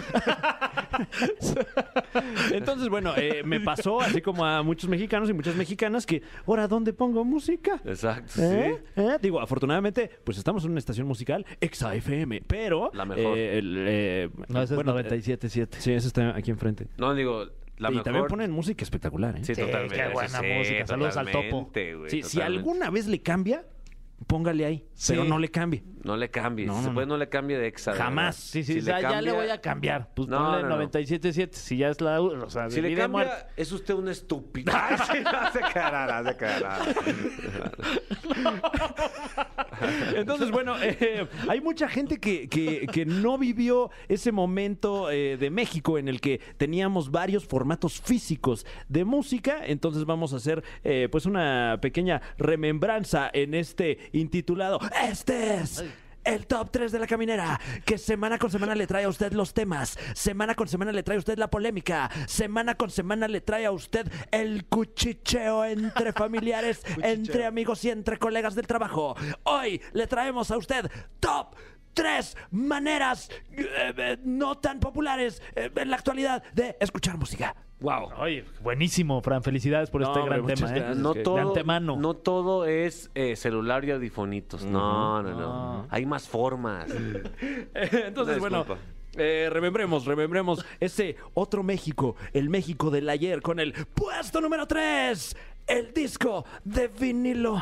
[SPEAKER 3] Entonces, bueno, eh, me pasó así como a muchos mexicanos y muchas mexicanas que, ahora, ¿dónde pongo música?
[SPEAKER 2] Exacto,
[SPEAKER 3] ¿Eh?
[SPEAKER 2] sí.
[SPEAKER 3] ¿Eh? Digo, afortunadamente, pues estamos en una estación musical, Exa FM, pero...
[SPEAKER 2] La mejor.
[SPEAKER 3] eh, el, eh,
[SPEAKER 4] No,
[SPEAKER 3] bueno,
[SPEAKER 4] es 97.7.
[SPEAKER 3] Sí, ese está aquí enfrente.
[SPEAKER 2] No, digo, la
[SPEAKER 3] y
[SPEAKER 2] mejor.
[SPEAKER 3] también ponen música espectacular, ¿eh?
[SPEAKER 2] Sí,
[SPEAKER 4] Sí,
[SPEAKER 2] totalmente.
[SPEAKER 4] qué buena
[SPEAKER 2] Sí,
[SPEAKER 4] música. Saludos al topo.
[SPEAKER 3] Sí, si alguna vez le cambia, póngale ahí,
[SPEAKER 4] Sí.
[SPEAKER 3] pero no le cambie.
[SPEAKER 2] No le cambie.
[SPEAKER 3] No,
[SPEAKER 2] si
[SPEAKER 3] no,
[SPEAKER 2] se puede,
[SPEAKER 3] no.
[SPEAKER 2] no le cambie de exa.
[SPEAKER 3] Jamás.
[SPEAKER 4] Sí, sí,
[SPEAKER 2] Si
[SPEAKER 4] o sea, ya le
[SPEAKER 2] cambia-
[SPEAKER 4] voy a cambiar. Pues
[SPEAKER 2] No,
[SPEAKER 4] ponle
[SPEAKER 2] no, no.
[SPEAKER 4] 97.7 si ya es la... O sea,
[SPEAKER 2] Si le cambia,
[SPEAKER 4] muerte.
[SPEAKER 2] es usted un estúpido. Se no se quedará.
[SPEAKER 3] Entonces, bueno, eh, hay mucha gente que, que- que no vivió ese momento eh, de México en el que teníamos varios formatos físicos de música. Entonces vamos a hacer eh, pues una pequeña remembranza en este intitulado Este es... El top 3 de la caminera, que semana con semana le trae a usted los temas, semana con semana le trae a usted la polémica, semana con semana le trae a usted el cuchicheo entre familiares, entre amigos y entre colegas del trabajo. Hoy le traemos a usted top tres maneras eh, eh, no tan populares eh, en la actualidad de escuchar música.
[SPEAKER 2] Wow.
[SPEAKER 4] Oye, buenísimo, Fran. Felicidades por
[SPEAKER 3] No,
[SPEAKER 4] este
[SPEAKER 3] hombre,
[SPEAKER 4] gran
[SPEAKER 3] muchas
[SPEAKER 4] tema. ¿eh?
[SPEAKER 3] gracias.
[SPEAKER 2] No
[SPEAKER 3] que-
[SPEAKER 2] todo,
[SPEAKER 4] de antemano.
[SPEAKER 2] no todo es eh, celular y audifonitos. No, no, no. Hay más formas.
[SPEAKER 3] Entonces,
[SPEAKER 2] Una
[SPEAKER 3] bueno.
[SPEAKER 2] disculpa.
[SPEAKER 3] eh, remembremos, remembremos ese otro México, el México del ayer, con el puesto número 3, el disco de vinilo.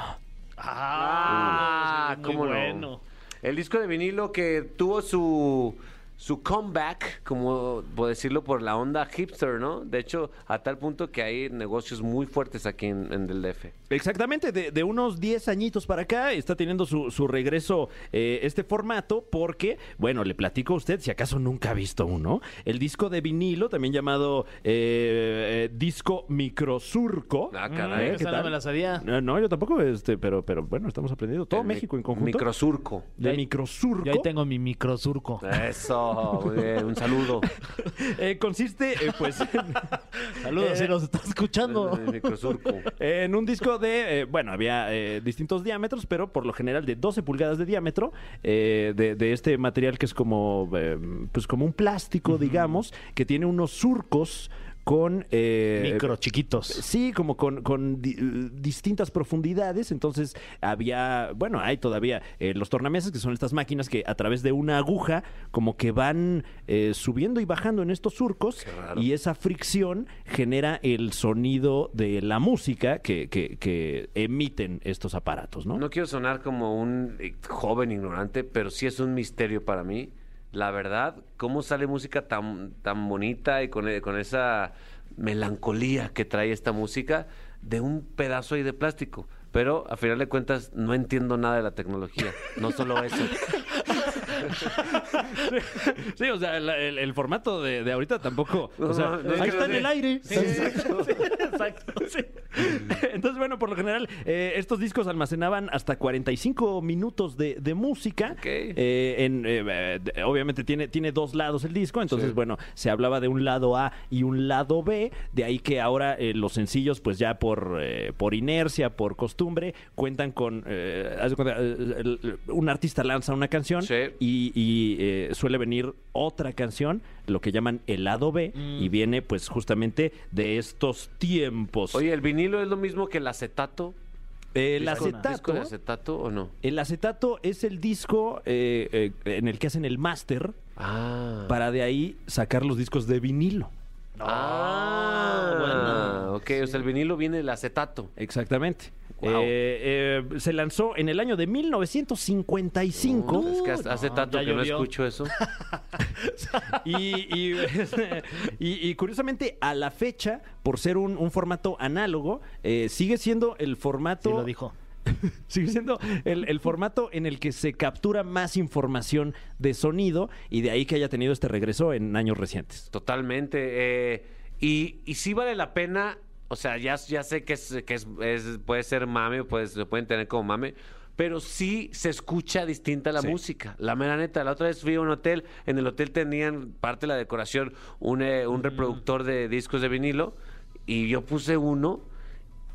[SPEAKER 2] Ah,
[SPEAKER 4] muy
[SPEAKER 2] cómo no.
[SPEAKER 4] bueno.
[SPEAKER 2] El disco de vinilo que tuvo su su comeback, como puedo decirlo, por la onda hipster, ¿no? De hecho, a tal punto que hay negocios muy fuertes aquí en, en el DF.
[SPEAKER 3] Exactamente, de, de unos 10 añitos para acá está teniendo su, su regreso eh, este formato porque, bueno, le platico a usted, si acaso nunca ha visto uno, el disco de vinilo, también llamado eh, eh, disco microsurco.
[SPEAKER 2] Ah,
[SPEAKER 4] Mm,
[SPEAKER 2] caray.
[SPEAKER 3] ¿qué
[SPEAKER 4] esa no
[SPEAKER 3] tal?
[SPEAKER 4] me la sabía.
[SPEAKER 3] No, no, yo tampoco, este, pero, pero bueno, estamos aprendiendo todo
[SPEAKER 2] El mi-
[SPEAKER 3] México en conjunto.
[SPEAKER 2] Microsurco.
[SPEAKER 3] de
[SPEAKER 4] ahí-
[SPEAKER 3] microsurco.
[SPEAKER 4] Yo ahí tengo mi microsurco.
[SPEAKER 2] Eso, bien, un saludo.
[SPEAKER 3] Eh, consiste, eh, pues,
[SPEAKER 4] Saludos, si nos está escuchando.
[SPEAKER 3] En un disco de, eh, bueno, había eh, distintos diámetros, pero por lo general de 12 pulgadas de diámetro, eh, de, de este material que es como, eh, pues como un plástico, digamos, que tiene unos surcos con... eh,
[SPEAKER 4] Micro, chiquitos.
[SPEAKER 3] Sí, como con, con di- eh, distintas profundidades. Entonces había, bueno, hay todavía eh, los tornamesas, que son estas máquinas que a través de una aguja como que van eh, subiendo y bajando en estos surcos
[SPEAKER 2] Qué raro.
[SPEAKER 3] y esa fricción genera el sonido de la música que, que- que emiten estos aparatos, ¿no?
[SPEAKER 2] No quiero sonar como un eh, joven ignorante, pero sí es un misterio para mí. La verdad, cómo sale música tan, tan bonita y con, con esa melancolía que trae esta música de un pedazo ahí de plástico. Pero a final de cuentas no entiendo nada de la tecnología, no solo eso.
[SPEAKER 3] Sí, o sea, el, el- el formato de, de ahorita tampoco.
[SPEAKER 2] No,
[SPEAKER 3] o sea,
[SPEAKER 2] no, no, es
[SPEAKER 3] ahí
[SPEAKER 2] que
[SPEAKER 3] está
[SPEAKER 2] no
[SPEAKER 3] en el aire.
[SPEAKER 2] Sí, exacto.
[SPEAKER 3] Exacto, sí. Entonces, bueno, por lo general, eh, estos discos almacenaban hasta 45 minutos de, de música.
[SPEAKER 2] Ok.
[SPEAKER 3] Eh, en, eh, eh, obviamente tiene, tiene dos lados el disco, entonces,
[SPEAKER 2] Sí.
[SPEAKER 3] bueno, se hablaba de un lado A y un lado B, de ahí que ahora eh, los sencillos, pues ya por, eh, por inercia, por costumbre, cuentan con... eh, haz de cuenta, eh, el- el- un artista lanza una canción
[SPEAKER 2] Sí.
[SPEAKER 3] y, y, eh, suele venir otra canción, lo que llaman el lado B,
[SPEAKER 2] Mm.
[SPEAKER 3] y viene pues justamente de estos tiempos.
[SPEAKER 2] Oye, ¿el vinilo es lo mismo que el acetato?
[SPEAKER 3] el
[SPEAKER 2] ¿Disco-
[SPEAKER 3] acetato...
[SPEAKER 2] ¿Disco de acetato o no?
[SPEAKER 3] El acetato es el disco eh, eh, en el que hacen el máster
[SPEAKER 2] Ah.
[SPEAKER 3] para de ahí sacar los discos de vinilo.
[SPEAKER 2] Ah,
[SPEAKER 4] bueno.
[SPEAKER 2] ok, o sea, el vinilo viene del acetato.
[SPEAKER 3] Exactamente.
[SPEAKER 2] Wow.
[SPEAKER 3] Eh, eh, se lanzó en el año de 1955
[SPEAKER 2] Uh, es que hace,
[SPEAKER 4] no,
[SPEAKER 2] tanto que no escucho eso.
[SPEAKER 3] y, y, y- y curiosamente a la fecha, por ser un, un formato análogo, eh, sigue siendo el formato...
[SPEAKER 4] Sí lo dijo.
[SPEAKER 3] Sigue siendo el, el formato en el que se captura más información de sonido y de ahí que haya tenido este regreso en años recientes.
[SPEAKER 2] Totalmente. eh, y, y sí vale la pena, o sea, ya, ya sé que, es, que es, es- puede ser mame, pues se pueden tener como mame, pero sí se escucha distinta la música. La mera neta, la otra vez fui a un hotel, en el hotel tenían parte de la decoración un, eh, un reproductor de discos de vinilo y yo puse uno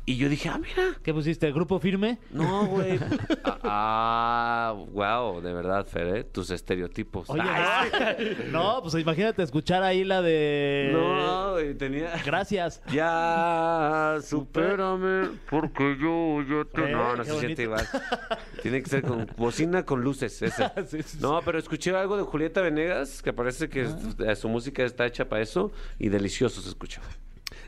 [SPEAKER 2] y yo dije, ah, mira.
[SPEAKER 4] ¿Qué pusiste? ¿Grupo firme?
[SPEAKER 2] No, güey. ah, wow, de verdad, Fer, ¿eh? tus estereotipos.
[SPEAKER 4] Oye,
[SPEAKER 2] Ay,
[SPEAKER 4] no, pues imagínate escuchar ahí la de...
[SPEAKER 2] no, güey, tenía...
[SPEAKER 4] Gracias.
[SPEAKER 2] Ya, supérame, porque yo ya te...
[SPEAKER 4] Eh,
[SPEAKER 2] no, no se siente igual. Tiene que ser con bocina con luces, ese.
[SPEAKER 4] Sí, sí, sí.
[SPEAKER 2] No, pero escuché algo de Julieta Venegas, que parece que eh, su música está hecha para eso, y delicioso se escuchó.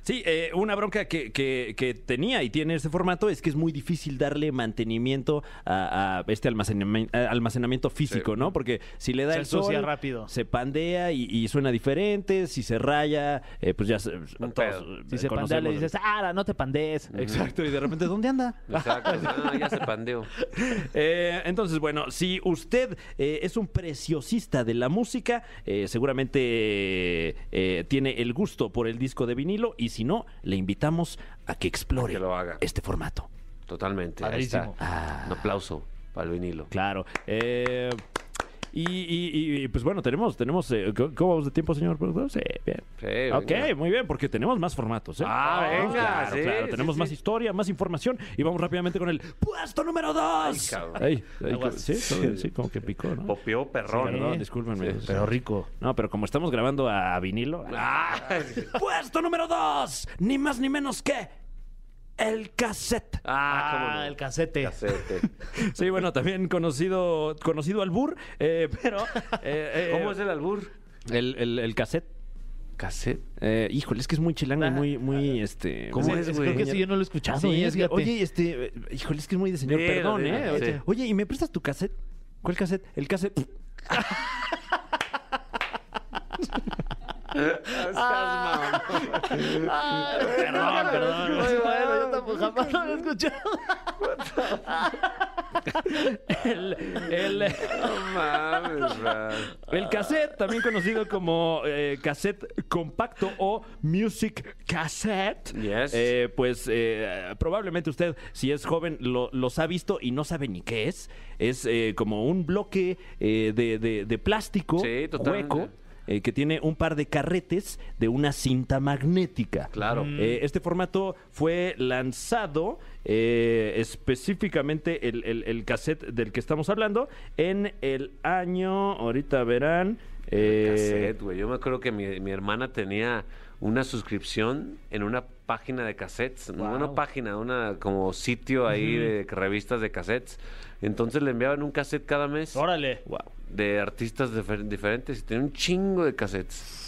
[SPEAKER 3] Sí, eh, una bronca que, que- que tenía y tiene este formato es que es muy difícil darle mantenimiento a, a este almacenami- a- almacenamiento físico, ¿no? Porque si le da
[SPEAKER 4] Se
[SPEAKER 3] el sol,
[SPEAKER 4] rápido.
[SPEAKER 3] se pandea y, y suena diferente. Si se raya, eh, pues ya se, todos, eh,
[SPEAKER 4] Si se pandea, le dices, ah, no te pandees.
[SPEAKER 3] Exacto, y de repente, ¿dónde anda?
[SPEAKER 2] Exacto. Ah, ya se pandeó.
[SPEAKER 3] Eh, entonces, bueno, si usted eh, es un preciosista de la música, eh, seguramente eh, eh, tiene el gusto por el disco de vinilo y si no, le invitamos a que explore
[SPEAKER 2] A que lo haga.
[SPEAKER 3] este formato.
[SPEAKER 2] Totalmente. Ahí está. Un aplauso para el vinilo.
[SPEAKER 3] Claro. Eh, y, y- y, pues bueno, tenemos, tenemos, eh, ¿cómo vamos de tiempo, señor productor? Sí, bien.
[SPEAKER 2] Sí,
[SPEAKER 3] ok,
[SPEAKER 2] venga.
[SPEAKER 3] muy bien, porque tenemos más formatos. ¿eh?
[SPEAKER 2] Ah, venga,
[SPEAKER 3] Claro,
[SPEAKER 2] sí,
[SPEAKER 3] claro,
[SPEAKER 2] sí,
[SPEAKER 3] tenemos
[SPEAKER 2] sí.
[SPEAKER 3] más historia, más información y vamos rápidamente con el puesto número dos.
[SPEAKER 2] cabrón.
[SPEAKER 3] Ay, ay, sí, sí, sí, como que picó, ¿no?
[SPEAKER 2] Popeó perrón.
[SPEAKER 3] Perdón,
[SPEAKER 4] ¿eh?
[SPEAKER 3] discúlpenme.
[SPEAKER 2] Sí,
[SPEAKER 4] Pero rico.
[SPEAKER 3] No, pero como estamos grabando a vinilo.
[SPEAKER 2] Ah,
[SPEAKER 3] Puesto número dos, ni más ni menos que el cassette.
[SPEAKER 2] ah,
[SPEAKER 4] Ah,
[SPEAKER 2] no.
[SPEAKER 4] el casete.
[SPEAKER 2] Casete.
[SPEAKER 3] Sí, bueno, también conocido, conocido albur, eh, pero... eh, eh,
[SPEAKER 2] ¿Cómo es el albur?
[SPEAKER 3] el, el, el cassette?
[SPEAKER 2] Cassette.
[SPEAKER 3] Eh, híjole, es que es muy chilango y muy, muy, este...
[SPEAKER 2] ¿Cómo es, güey?
[SPEAKER 4] Creo que sí, yo no lo he escuchado.
[SPEAKER 3] Sí,
[SPEAKER 4] ¿eh?
[SPEAKER 3] es que- oye, este, híjole, es que es muy de señor, perdón, ¿eh?
[SPEAKER 2] sí.
[SPEAKER 3] Oye, ¿y me prestas tu cassette? ¿Cuál cassette? El cassette.
[SPEAKER 4] Perdón, perdón. Bueno, yo tampoco jamás lo había escuchado.
[SPEAKER 3] el, el,
[SPEAKER 2] No mames, Fran.
[SPEAKER 3] el cassette, también conocido como eh, cassette compacto o music cassette.
[SPEAKER 2] Yes.
[SPEAKER 3] Eh, pues eh, probablemente usted, si es joven, lo- los ha visto y no sabe ni qué es. Es como un bloque de, de- de plástico
[SPEAKER 2] Sí,
[SPEAKER 3] hueco. Eh, que tiene un par de carretes de una cinta magnética.
[SPEAKER 2] Claro.
[SPEAKER 3] Eh, este formato fue lanzado eh, específicamente el, el- el cassette del que estamos hablando en el año, ahorita verán. eh,
[SPEAKER 2] Cassette, güey. Yo me acuerdo que mi, mi hermana tenía una suscripción en una página de cassettes. No una página, una como sitio ahí de revistas de cassettes. Entonces le enviaban un cassette cada mes
[SPEAKER 4] Órale.
[SPEAKER 2] De artistas difer- diferentes y tenía un chingo de cassettes.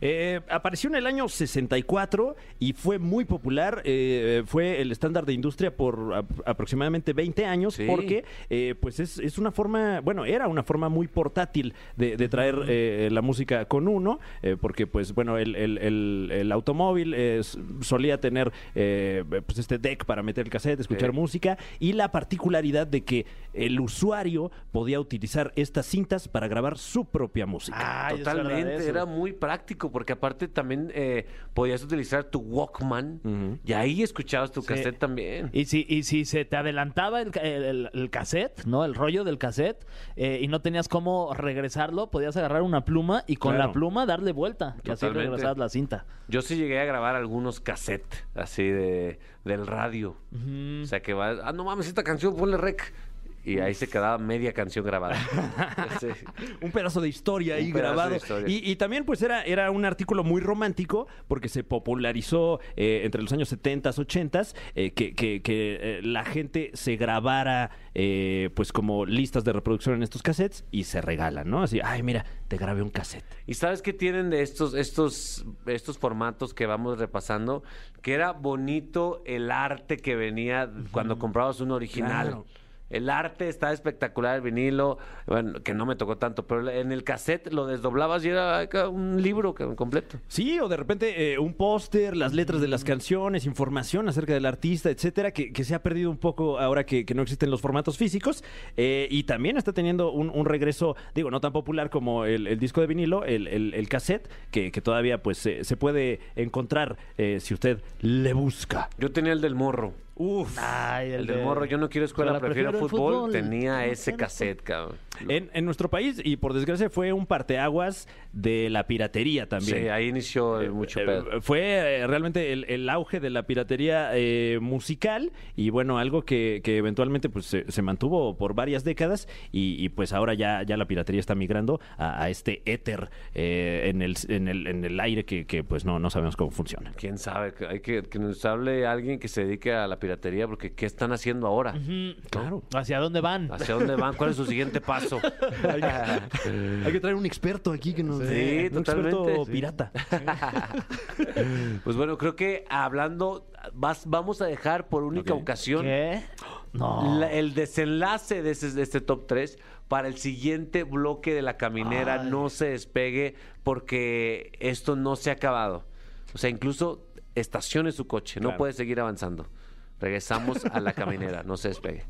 [SPEAKER 3] Eh, apareció en el año 64 y fue muy popular. eh, fue el estándar de industria por ap- aproximadamente 20 años
[SPEAKER 2] Sí.
[SPEAKER 3] porque eh, pues es, es una forma, bueno, era una forma muy portátil de, de traer eh, la música con uno eh, porque pues bueno, el, el- el- el automóvil eh, solía tener eh, pues este deck para meter el cassette, escuchar
[SPEAKER 2] Sí.
[SPEAKER 3] música y la particularidad de que el usuario podía utilizar estas cintas para grabar su propia música.
[SPEAKER 4] Verdad
[SPEAKER 2] Totalmente, era muy práctico porque aparte también eh, podías utilizar tu Walkman y ahí escuchabas tu
[SPEAKER 4] Sí.
[SPEAKER 2] cassette también.
[SPEAKER 4] Y si, y si se te adelantaba el, el, el- cassette, ¿no? El rollo del cassette, eh, y no tenías cómo regresarlo, podías agarrar una pluma y con
[SPEAKER 3] Claro.
[SPEAKER 4] la pluma darle vuelta. Y así regresabas la cinta.
[SPEAKER 2] Yo sí llegué a grabar algunos cassettes así de del radio. O sea que va, ah, no mames, esta canción, ponle rec. Y ahí se quedaba media canción grabada. Sí.
[SPEAKER 3] un pedazo de historia ahí grabado.
[SPEAKER 2] historia.
[SPEAKER 3] Y, y también pues era, era un artículo muy romántico porque se popularizó eh, entre los años 70s, 80s, eh, que, que- que, eh, la gente se grabara eh, pues como listas de reproducción en estos cassettes y se regalan, ¿no? Así, ay mira, te grabé un cassette.
[SPEAKER 2] ¿Y sabes qué tienen de estos, estos, estos formatos que vamos repasando? Que era bonito el arte que venía cuando comprabas un original.
[SPEAKER 3] Claro.
[SPEAKER 2] El arte está espectacular, el vinilo, bueno, que no me tocó tanto, pero en el cassette lo desdoblabas y era un libro completo.
[SPEAKER 3] Sí, o de repente eh, un póster, las letras de las canciones, información acerca del artista, etcétera, que, que se ha perdido un poco ahora que, que no existen los formatos físicos. eh, y también está teniendo un, un regreso, digo, no tan popular como el, el disco de vinilo, el, el- el cassette, que, que todavía pues se- se puede encontrar eh, si usted le busca.
[SPEAKER 2] Yo tenía el del morro.
[SPEAKER 3] Uf.
[SPEAKER 4] Ay,
[SPEAKER 2] El del morro, yo no quiero escuela, prefiero,
[SPEAKER 4] prefiero el
[SPEAKER 2] fútbol,
[SPEAKER 4] fútbol.
[SPEAKER 2] tenía ese cassette, cabrón.
[SPEAKER 3] En, en nuestro país, y por desgracia, fue un parteaguas de la piratería también.
[SPEAKER 2] Sí, ahí inició el mucho
[SPEAKER 3] Eh,
[SPEAKER 2] pedo.
[SPEAKER 3] Fue eh, realmente el, el auge de la piratería eh, musical y bueno, algo que, que eventualmente pues se, se mantuvo por varias décadas y, y, pues ahora ya, ya la piratería está migrando a, a este éter eh, en, el, en, el, en el aire que, que, pues no, no sabemos cómo funciona.
[SPEAKER 2] ¿Quién sabe? Hay que, que nos hable alguien que se dedique a la piratería, porque ¿qué están haciendo ahora?
[SPEAKER 3] Claro.
[SPEAKER 4] ¿Hacia dónde van?
[SPEAKER 2] ¿Hacia dónde van? ¿Cuál es su siguiente paso?
[SPEAKER 3] Hay que traer un experto aquí que nos...
[SPEAKER 2] Sí,
[SPEAKER 3] un experto.
[SPEAKER 2] Sí.
[SPEAKER 3] pirata.
[SPEAKER 2] Pues bueno, creo que hablando, vas- vamos a dejar por única ocasión
[SPEAKER 4] ¿Qué? No.
[SPEAKER 2] la- el desenlace de, ese- de este top 3 para el siguiente bloque de la caminera.
[SPEAKER 4] Ay.
[SPEAKER 2] No se despegue porque esto no se ha acabado. O sea, incluso estacione su coche, no puede seguir avanzando. Regresamos a la caminera, no se despegue.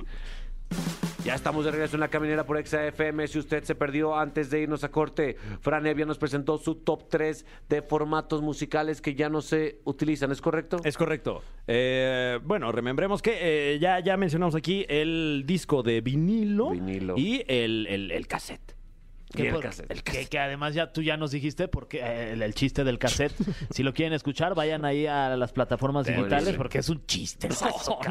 [SPEAKER 2] Ya estamos de regreso en la caminera por XAFM. Si usted se perdió antes de irnos a corte, Fran Evia nos presentó su top 3 de formatos musicales que ya no se utilizan, ¿es correcto?
[SPEAKER 3] Es correcto. Eh, bueno, remembremos que eh, ya, ya mencionamos aquí el disco de vinilo,
[SPEAKER 2] Vinilo.
[SPEAKER 3] y el, el, el cassette.
[SPEAKER 2] Y el
[SPEAKER 4] por-
[SPEAKER 2] cassette.
[SPEAKER 4] que, que además ya tú ya nos dijiste porque eh, el, el chiste del cassette. si lo quieren escuchar, vayan ahí a las plataformas digitales
[SPEAKER 2] Buenísimo.
[SPEAKER 4] porque es un chiste.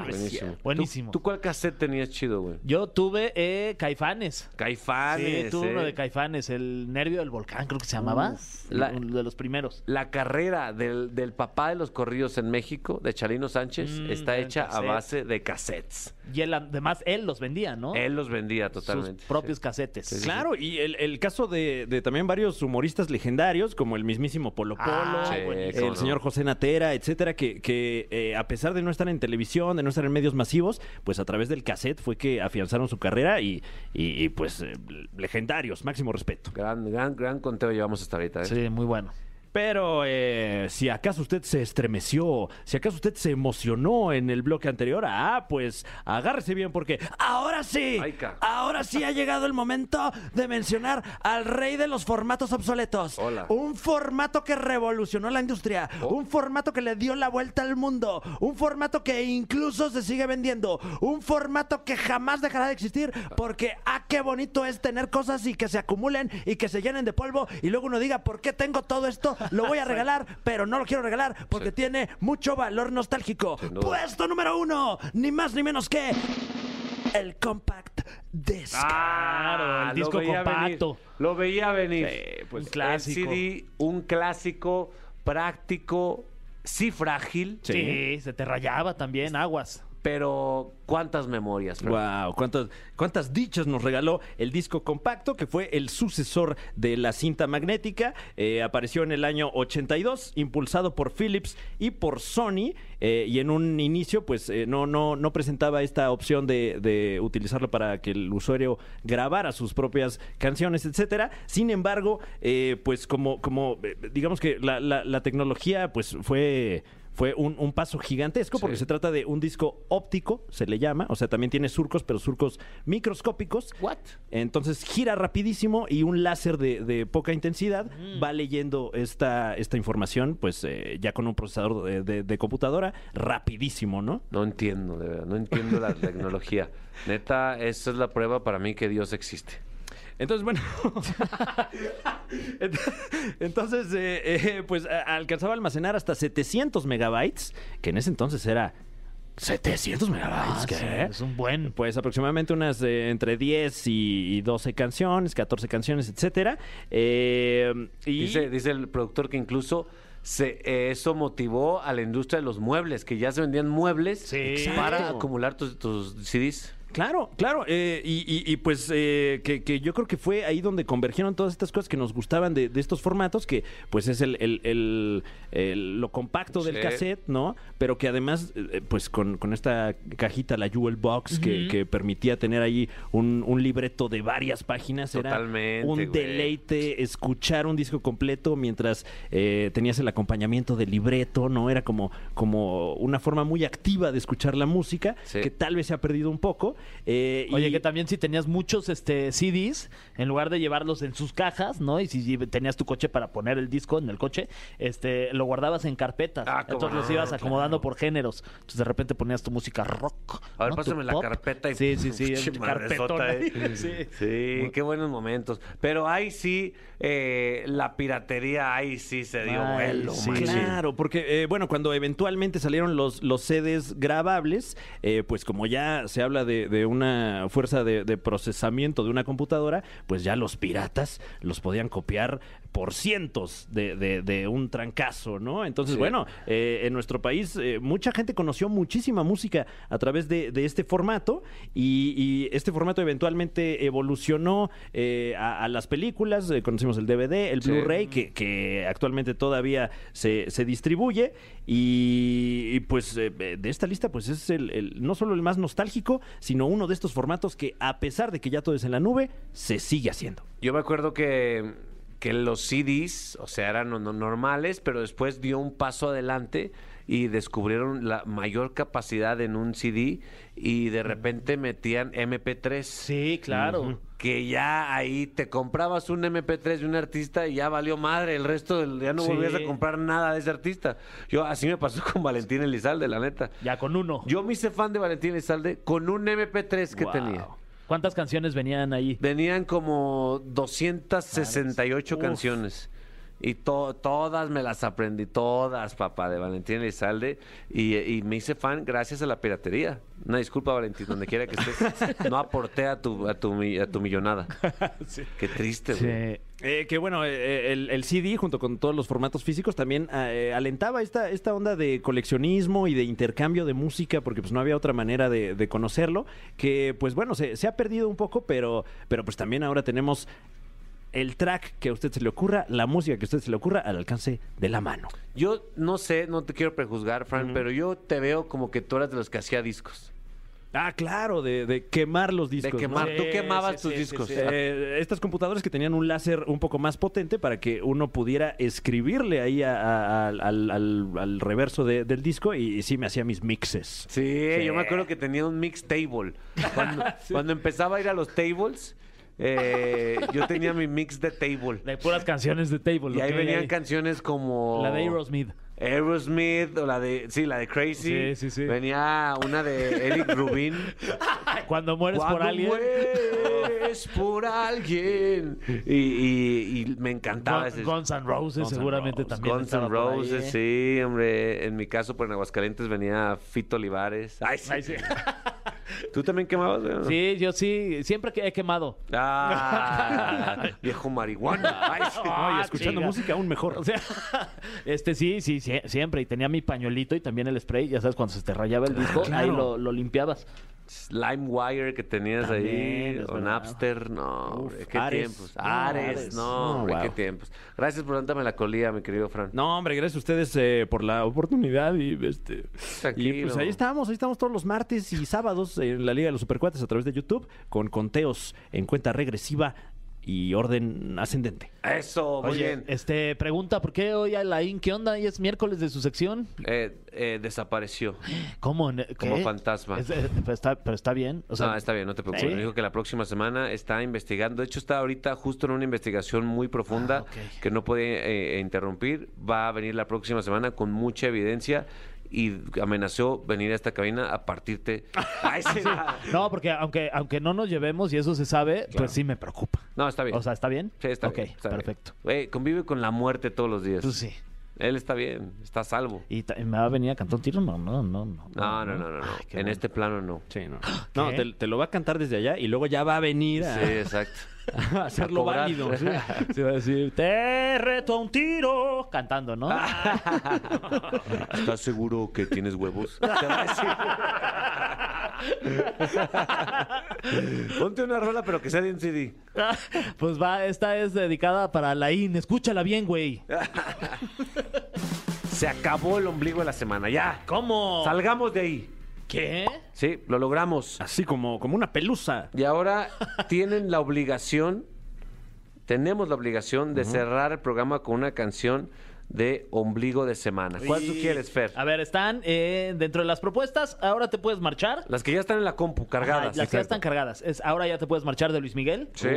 [SPEAKER 2] Buenísimo.
[SPEAKER 4] Buenísimo.
[SPEAKER 2] ¿Tú, tú cuál cassette tenías chido, güey?
[SPEAKER 4] Yo tuve eh, Caifanes.
[SPEAKER 2] Caifanes.
[SPEAKER 4] sí, tuve
[SPEAKER 2] ¿eh?
[SPEAKER 4] uno de Caifanes, el nervio del volcán, creo que se llamaba.
[SPEAKER 2] la-
[SPEAKER 4] Uno de los primeros.
[SPEAKER 2] La carrera del, del papá de los corridos en México, de Chalino Sánchez,
[SPEAKER 4] Mm,
[SPEAKER 2] está hecha a base de cassettes.
[SPEAKER 4] Y él, además, él los vendía, ¿no?
[SPEAKER 2] Él los vendía totalmente.
[SPEAKER 4] Sus propios
[SPEAKER 2] sí.
[SPEAKER 4] casetes.
[SPEAKER 2] Sí, sí,
[SPEAKER 3] Claro, y el, el caso de, de también varios humoristas legendarios, como el mismísimo Polo Polo,
[SPEAKER 4] Ah,
[SPEAKER 2] Sí, cómo
[SPEAKER 3] el
[SPEAKER 2] no.
[SPEAKER 3] señor José Natera, etcétera, que, que, eh, a pesar de no estar en televisión, de no estar en medios masivos, pues a través del cassette fue que afianzaron su carrera y, y- y, pues eh, legendarios, máximo respeto.
[SPEAKER 2] Gran, gran, gran conteo llevamos hasta ahorita. ¿eh?
[SPEAKER 4] Sí, muy bueno.
[SPEAKER 3] Pero eh, si acaso usted se estremeció, si acaso usted se emocionó en el bloque anterior, ah, pues agárrese bien porque ahora sí, ahora sí ha llegado el momento de mencionar al rey de los formatos obsoletos.
[SPEAKER 2] Hola.
[SPEAKER 3] Un formato que revolucionó la industria,
[SPEAKER 2] Oh.
[SPEAKER 3] un formato que le dio la vuelta al mundo, un formato que incluso se sigue vendiendo, un formato que jamás dejará de existir porque, ah, qué bonito es tener cosas y que se acumulen y que se llenen de polvo y luego uno diga, ¿por qué tengo todo esto? Lo voy a regalar, pero no lo quiero regalar porque
[SPEAKER 2] Sí.
[SPEAKER 3] tiene mucho valor nostálgico. Puesto número uno, ni más ni menos que el Compact Disc.
[SPEAKER 4] Claro, el
[SPEAKER 2] lo
[SPEAKER 4] disco
[SPEAKER 2] veía
[SPEAKER 4] compacto.
[SPEAKER 2] venir, Lo veía venir.
[SPEAKER 3] Sí, pues,
[SPEAKER 2] Un
[SPEAKER 4] clásico.
[SPEAKER 2] CD, un clásico, práctico, sí frágil,
[SPEAKER 4] Sí. se te rayaba también, aguas.
[SPEAKER 2] Pero cuántas memorias.
[SPEAKER 3] Wow, cuántas, cuántas dichas nos regaló el disco compacto, que fue el sucesor de la cinta magnética. Eh, apareció en el año 82, impulsado por Philips y por Sony. eh, y en un inicio, pues eh, no, no, no presentaba esta opción de, de utilizarlo para que el usuario grabara sus propias canciones, etcétera. Sin embargo, eh, pues como, como digamos que la- la tecnología, pues fue. Fue un, un paso gigantesco porque se trata de un disco óptico, se le llama. O sea, también tiene surcos, pero surcos microscópicos.
[SPEAKER 2] What?
[SPEAKER 3] Entonces gira rapidísimo y un láser de, de poca intensidad va leyendo esta, esta información, pues eh, ya con un procesador de, de- de computadora, rapidísimo, ¿no?
[SPEAKER 2] No entiendo, de verdad, no entiendo la tecnología. Neta, esa es la prueba para mí que Dios existe.
[SPEAKER 3] Entonces, bueno. Ent- Entonces, eh, eh, pues alcanzaba a almacenar hasta 700 megabytes, que en ese entonces era 700 megabytes.
[SPEAKER 4] Ah,
[SPEAKER 3] ¿qué?
[SPEAKER 4] sí, es un buen.
[SPEAKER 3] Pues aproximadamente unas eh, entre 10 y, y 12 canciones, 14 canciones, etcétera. Eh, y
[SPEAKER 2] Dice, dice el productor que incluso se, eh, eso motivó a la industria de los muebles, que ya se vendían muebles
[SPEAKER 4] Sí.
[SPEAKER 2] para acumular tus, tus CDs.
[SPEAKER 3] Claro, claro. eh, y, y- y, pues eh, que, que yo creo que fue ahí donde convergieron todas estas cosas que nos gustaban de, de estos formatos, que pues es el, el- el- el- lo compacto del cassette, ¿no? Pero que además, eh, pues con, con esta cajita, la Jewel Box, que, que permitía tener ahí un, un libreto de varias páginas,
[SPEAKER 2] Totalmente,
[SPEAKER 3] era un
[SPEAKER 2] güey.
[SPEAKER 3] deleite escuchar un disco completo mientras eh, tenías el acompañamiento del libreto, ¿no? Era como, como una forma muy activa de escuchar la música,
[SPEAKER 2] Sí.
[SPEAKER 3] que tal vez se ha perdido un poco, eh, y-
[SPEAKER 4] Oye, que también si tenías muchos este CDs, en lugar de llevarlos en sus cajas, ¿no? Y si tenías tu coche para poner el disco en el coche, este, lo guardabas en carpetas.
[SPEAKER 2] Ah,
[SPEAKER 4] Entonces los ibas acomodando por géneros. Entonces de repente ponías tu música rock.
[SPEAKER 2] A ver,
[SPEAKER 4] ¿no?
[SPEAKER 2] Pásame la
[SPEAKER 4] pop.
[SPEAKER 2] carpeta y
[SPEAKER 4] Sí, sí, sí. Ahí.
[SPEAKER 2] eh.
[SPEAKER 4] Sí.
[SPEAKER 2] Sí, qué buenos momentos. Pero ahí sí, eh, la piratería, ahí sí se dio
[SPEAKER 4] Ay,
[SPEAKER 2] vuelo,
[SPEAKER 4] sí.
[SPEAKER 3] Claro, porque eh, bueno, cuando eventualmente salieron los, los CDs grabables, eh, pues como ya se habla de, de una fuerza de, procesamiento de una computadora, pues ya los piratas los podían copiar por cientos de, de- de un trancazo, ¿no? Entonces,
[SPEAKER 2] Sí.
[SPEAKER 3] bueno, eh, en nuestro país eh, mucha gente conoció muchísima música a través de, de este formato y, y este formato eventualmente evolucionó eh, a, a las películas, conocimos el DVD, el
[SPEAKER 2] Sí.
[SPEAKER 3] Blu-ray, que, que actualmente todavía se, se distribuye y, y, pues de esta lista pues es el, el- no solo el más nostálgico, sino uno de estos formatos que a pesar de que ya todo es en la nube, se sigue haciendo.
[SPEAKER 2] Yo me acuerdo que, que los CDs, o sea, eran no- no- normales, pero después dio un paso adelante y descubrieron la mayor capacidad en un CD y de repente metían MP3.
[SPEAKER 4] Sí, claro.
[SPEAKER 2] Que ya ahí te comprabas un MP3 de un artista y ya valió madre el resto del ya no
[SPEAKER 4] Sí.
[SPEAKER 2] volvías a comprar nada de ese artista. Yo así me pasó con Valentín Elizalde, la neta.
[SPEAKER 4] Ya con uno.
[SPEAKER 2] Yo me hice fan de Valentín Elizalde con un MP3 que
[SPEAKER 3] Wow.
[SPEAKER 2] tenía.
[SPEAKER 4] ¿Cuántas canciones venían ahí?
[SPEAKER 2] Venían como 268
[SPEAKER 4] Uf.
[SPEAKER 2] canciones. Y to- todas me las aprendí, todas, papá, de Valentín Elizalde. Y, y me hice fan gracias a la piratería. Una disculpa, Valentín, donde quiera que estés. No aporté a tu, a tu, a tu millonada. Qué triste, güey.
[SPEAKER 4] Sí.
[SPEAKER 3] Eh, que bueno, eh, el, el CD junto con todos los formatos físicos también eh, alentaba esta, esta onda de coleccionismo y de intercambio de música porque pues no había otra manera de, de conocerlo que pues bueno, se, se ha perdido un poco pero, pero pues también ahora tenemos el track que a usted se le ocurra, la música que a usted se le ocurra al alcance de la mano.
[SPEAKER 2] Yo no sé, no te quiero prejuzgar, Fran, pero yo te veo como que tú eras de los que hacía discos.
[SPEAKER 3] Ah, claro, de, de quemar los discos.
[SPEAKER 2] De
[SPEAKER 3] ¿no?
[SPEAKER 2] quemar. Tú quemabas
[SPEAKER 4] sí,
[SPEAKER 2] tus
[SPEAKER 4] sí,
[SPEAKER 2] discos.
[SPEAKER 4] sí.
[SPEAKER 3] Eh, estas computadoras que tenían un láser un poco más potente para que uno pudiera escribirle ahí a- a- al, al- al- al reverso de- del disco y, y sí me hacía mis mixes.
[SPEAKER 2] Sí, yo me acuerdo que tenía un mix table. Cuando, cuando empezaba a ir a los tables, eh, yo tenía mi mix de table.
[SPEAKER 4] De puras canciones de Table.
[SPEAKER 2] Y ahí venían canciones como...
[SPEAKER 4] La de Aerosmith.
[SPEAKER 2] Aerosmith o la de... Sí, la de Crazy.
[SPEAKER 4] Sí, sí, sí.
[SPEAKER 2] Venía una de Eric Rubin.
[SPEAKER 4] Cuando mueres por
[SPEAKER 2] Cuando
[SPEAKER 4] alguien.
[SPEAKER 2] mueres por alguien. Y, y- y me encantaba
[SPEAKER 4] Gun-
[SPEAKER 2] ese...
[SPEAKER 4] Guns N' Roses
[SPEAKER 3] Guns
[SPEAKER 4] seguramente también.
[SPEAKER 2] Guns N'
[SPEAKER 4] ahí,
[SPEAKER 2] Roses,
[SPEAKER 4] ¿eh?
[SPEAKER 2] sí, hombre. En mi caso, por en Aguascalientes venía Fito Olivares. Ay, sí.
[SPEAKER 4] Ay, sí.
[SPEAKER 2] ¿Tú también quemabas? güey?
[SPEAKER 4] Sí, yo sí, siempre que he quemado.
[SPEAKER 2] Ah, viejo marihuana. Ay, sí.
[SPEAKER 3] No, y
[SPEAKER 4] Ah,
[SPEAKER 3] escuchando música aún mejor.
[SPEAKER 4] O sea, este sí, sí, sí, siempre. Y tenía mi pañuelito y también el spray. Ya sabes, cuando se te rayaba el disco,
[SPEAKER 3] claro.
[SPEAKER 4] ahí lo, lo limpiabas.
[SPEAKER 2] LimeWire que tenías ahí,
[SPEAKER 4] es
[SPEAKER 2] o
[SPEAKER 4] verdad.
[SPEAKER 2] Napster, no,
[SPEAKER 3] Uf,
[SPEAKER 2] hombre, qué
[SPEAKER 3] Ares.
[SPEAKER 2] tiempos.
[SPEAKER 3] No,
[SPEAKER 2] Ares,
[SPEAKER 3] Ares.
[SPEAKER 2] no,
[SPEAKER 3] No,
[SPEAKER 2] hombre,
[SPEAKER 3] wow.
[SPEAKER 2] qué tiempos. Gracias por darte la colía, mi querido Fran.
[SPEAKER 3] No, hombre, gracias a ustedes eh, por la oportunidad y este y
[SPEAKER 2] Tranquilo.
[SPEAKER 3] pues ahí estamos, ahí estamos todos los martes y sábados en la Liga de los Supercuates a través de YouTube con conteos en cuenta regresiva y orden ascendente.
[SPEAKER 2] Eso, muy
[SPEAKER 4] Oye,
[SPEAKER 2] bien.
[SPEAKER 4] este, pregunta, ¿por qué hoy Alain? ¿Qué onda? Hoy es miércoles de su sección.
[SPEAKER 2] Eh, eh, desapareció
[SPEAKER 4] ¿Cómo? ¿Qué?
[SPEAKER 2] como fantasma.
[SPEAKER 4] Es- eh, pero, está, pero está bien. O sea,
[SPEAKER 2] no, está bien, no te preocupes. Me dijo que la próxima semana está investigando. De hecho, está ahorita justo en una investigación muy profunda
[SPEAKER 4] Ah, ok.
[SPEAKER 2] que no puede eh, interrumpir. Va a venir la próxima semana con mucha evidencia y amenazó venir a esta cabina a partirte. Ay, sí, no.
[SPEAKER 4] Porque aunque, aunque no nos llevemos y eso se sabe, pues sí me preocupa.
[SPEAKER 2] No, está bien.
[SPEAKER 4] O sea, ¿está bien?
[SPEAKER 2] Sí, está
[SPEAKER 4] Ok,
[SPEAKER 2] bien, bien.
[SPEAKER 4] perfecto.
[SPEAKER 2] Convive con la muerte todos los días.
[SPEAKER 4] Pues sí.
[SPEAKER 2] Él está bien, está a salvo.
[SPEAKER 4] ¿Y me va a venir a cantar un tiro? No, no, no. No,
[SPEAKER 2] No, no, no, no. no.
[SPEAKER 4] Ay, qué
[SPEAKER 2] en
[SPEAKER 4] bueno.
[SPEAKER 2] este plano no.
[SPEAKER 3] Sí, no. No, te, te lo va a cantar desde allá y luego ya va a venir a,
[SPEAKER 2] Sí, exacto.
[SPEAKER 3] A hacerlo
[SPEAKER 2] A
[SPEAKER 3] válido. sí.
[SPEAKER 4] Se va a decir, te reto a un tiro. Cantando, ¿no?
[SPEAKER 2] ¿Estás seguro que tienes huevos? Te va a decir. Ponte una rola, pero que sea de un CD.
[SPEAKER 4] pues va, esta es dedicada para Alain. Escúchala bien, güey.
[SPEAKER 2] Se acabó el ombligo de la semana, ya.
[SPEAKER 4] ¿Cómo?
[SPEAKER 2] Salgamos de ahí.
[SPEAKER 4] ¿Qué?
[SPEAKER 2] Sí, lo logramos.
[SPEAKER 3] Así como, como una pelusa.
[SPEAKER 2] Y ahora tienen la obligación, tenemos la obligación de cerrar el programa con una canción de ombligo de semana. ¿Cuál tú quieres, Fer?
[SPEAKER 4] A ver, están eh, dentro de las propuestas. Ahora te puedes marchar.
[SPEAKER 2] Las que ya están en la compu, cargadas.
[SPEAKER 4] Las que ya están cargadas. Es, ahora ya te puedes marchar de Luis Miguel.
[SPEAKER 2] Sí.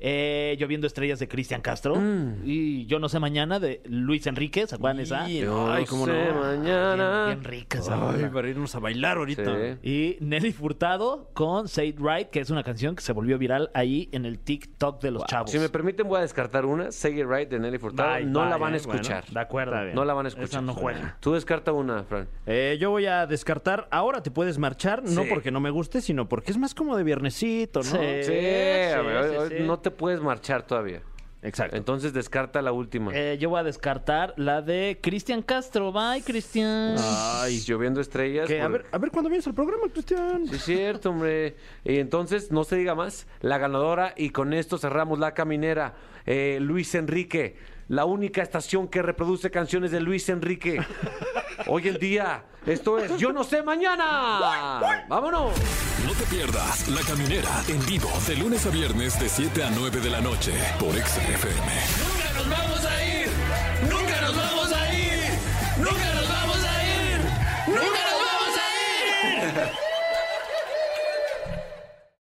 [SPEAKER 4] Eh, Lloviendo estrellas de Cristian Castro. Y Yo no sé mañana de Luis Enrique. ¿Se acuerdan esa?
[SPEAKER 2] Yo
[SPEAKER 3] Ay,
[SPEAKER 2] no
[SPEAKER 3] cómo
[SPEAKER 2] sé
[SPEAKER 3] no.
[SPEAKER 2] mañana.
[SPEAKER 4] Bien, bien rica esa
[SPEAKER 3] Ay,
[SPEAKER 4] rola.
[SPEAKER 3] para irnos a bailar ahorita.
[SPEAKER 2] Sí.
[SPEAKER 4] Y Nelly Furtado con Say It Right, que es una canción que se volvió viral ahí en el TikTok de los chavos.
[SPEAKER 2] Si me permiten, voy a descartar una. Say It Right de Nelly Furtado.
[SPEAKER 4] Bye,
[SPEAKER 2] no la van a
[SPEAKER 4] eh,
[SPEAKER 2] escuchar.
[SPEAKER 4] De acuerdo.
[SPEAKER 3] Bien.
[SPEAKER 2] No la van a escuchar.
[SPEAKER 4] Esa no juega.
[SPEAKER 2] Tú descarta una, Fran.
[SPEAKER 3] Eh, yo voy a descartar. Ahora te puedes marchar, no porque no me guste, sino porque es más como de viernesito, ¿no?
[SPEAKER 4] Sí.
[SPEAKER 2] Sí, a ver,
[SPEAKER 4] sí, sí.
[SPEAKER 2] no te puedes marchar todavía.
[SPEAKER 3] Exacto.
[SPEAKER 2] Entonces descarta la última.
[SPEAKER 4] Eh, yo voy a descartar la de Cristian Castro. Bye, Cristian.
[SPEAKER 2] Ay, lloviendo estrellas.
[SPEAKER 3] A, ver, a ver cuándo vienes al programa, Cristian.
[SPEAKER 2] Sí, es cierto, hombre. Y entonces, no se diga más, la ganadora, y con esto cerramos la caminera. Eh, Luis Enrique, la única estación que reproduce canciones de Luis Enrique. Hoy en día, esto es Yo no sé mañana. ¡Vámonos!
[SPEAKER 1] No te pierdas La Caminera en vivo de lunes a viernes de 7 a 9 de la noche por XFM.
[SPEAKER 8] Nunca nos vamos a ir.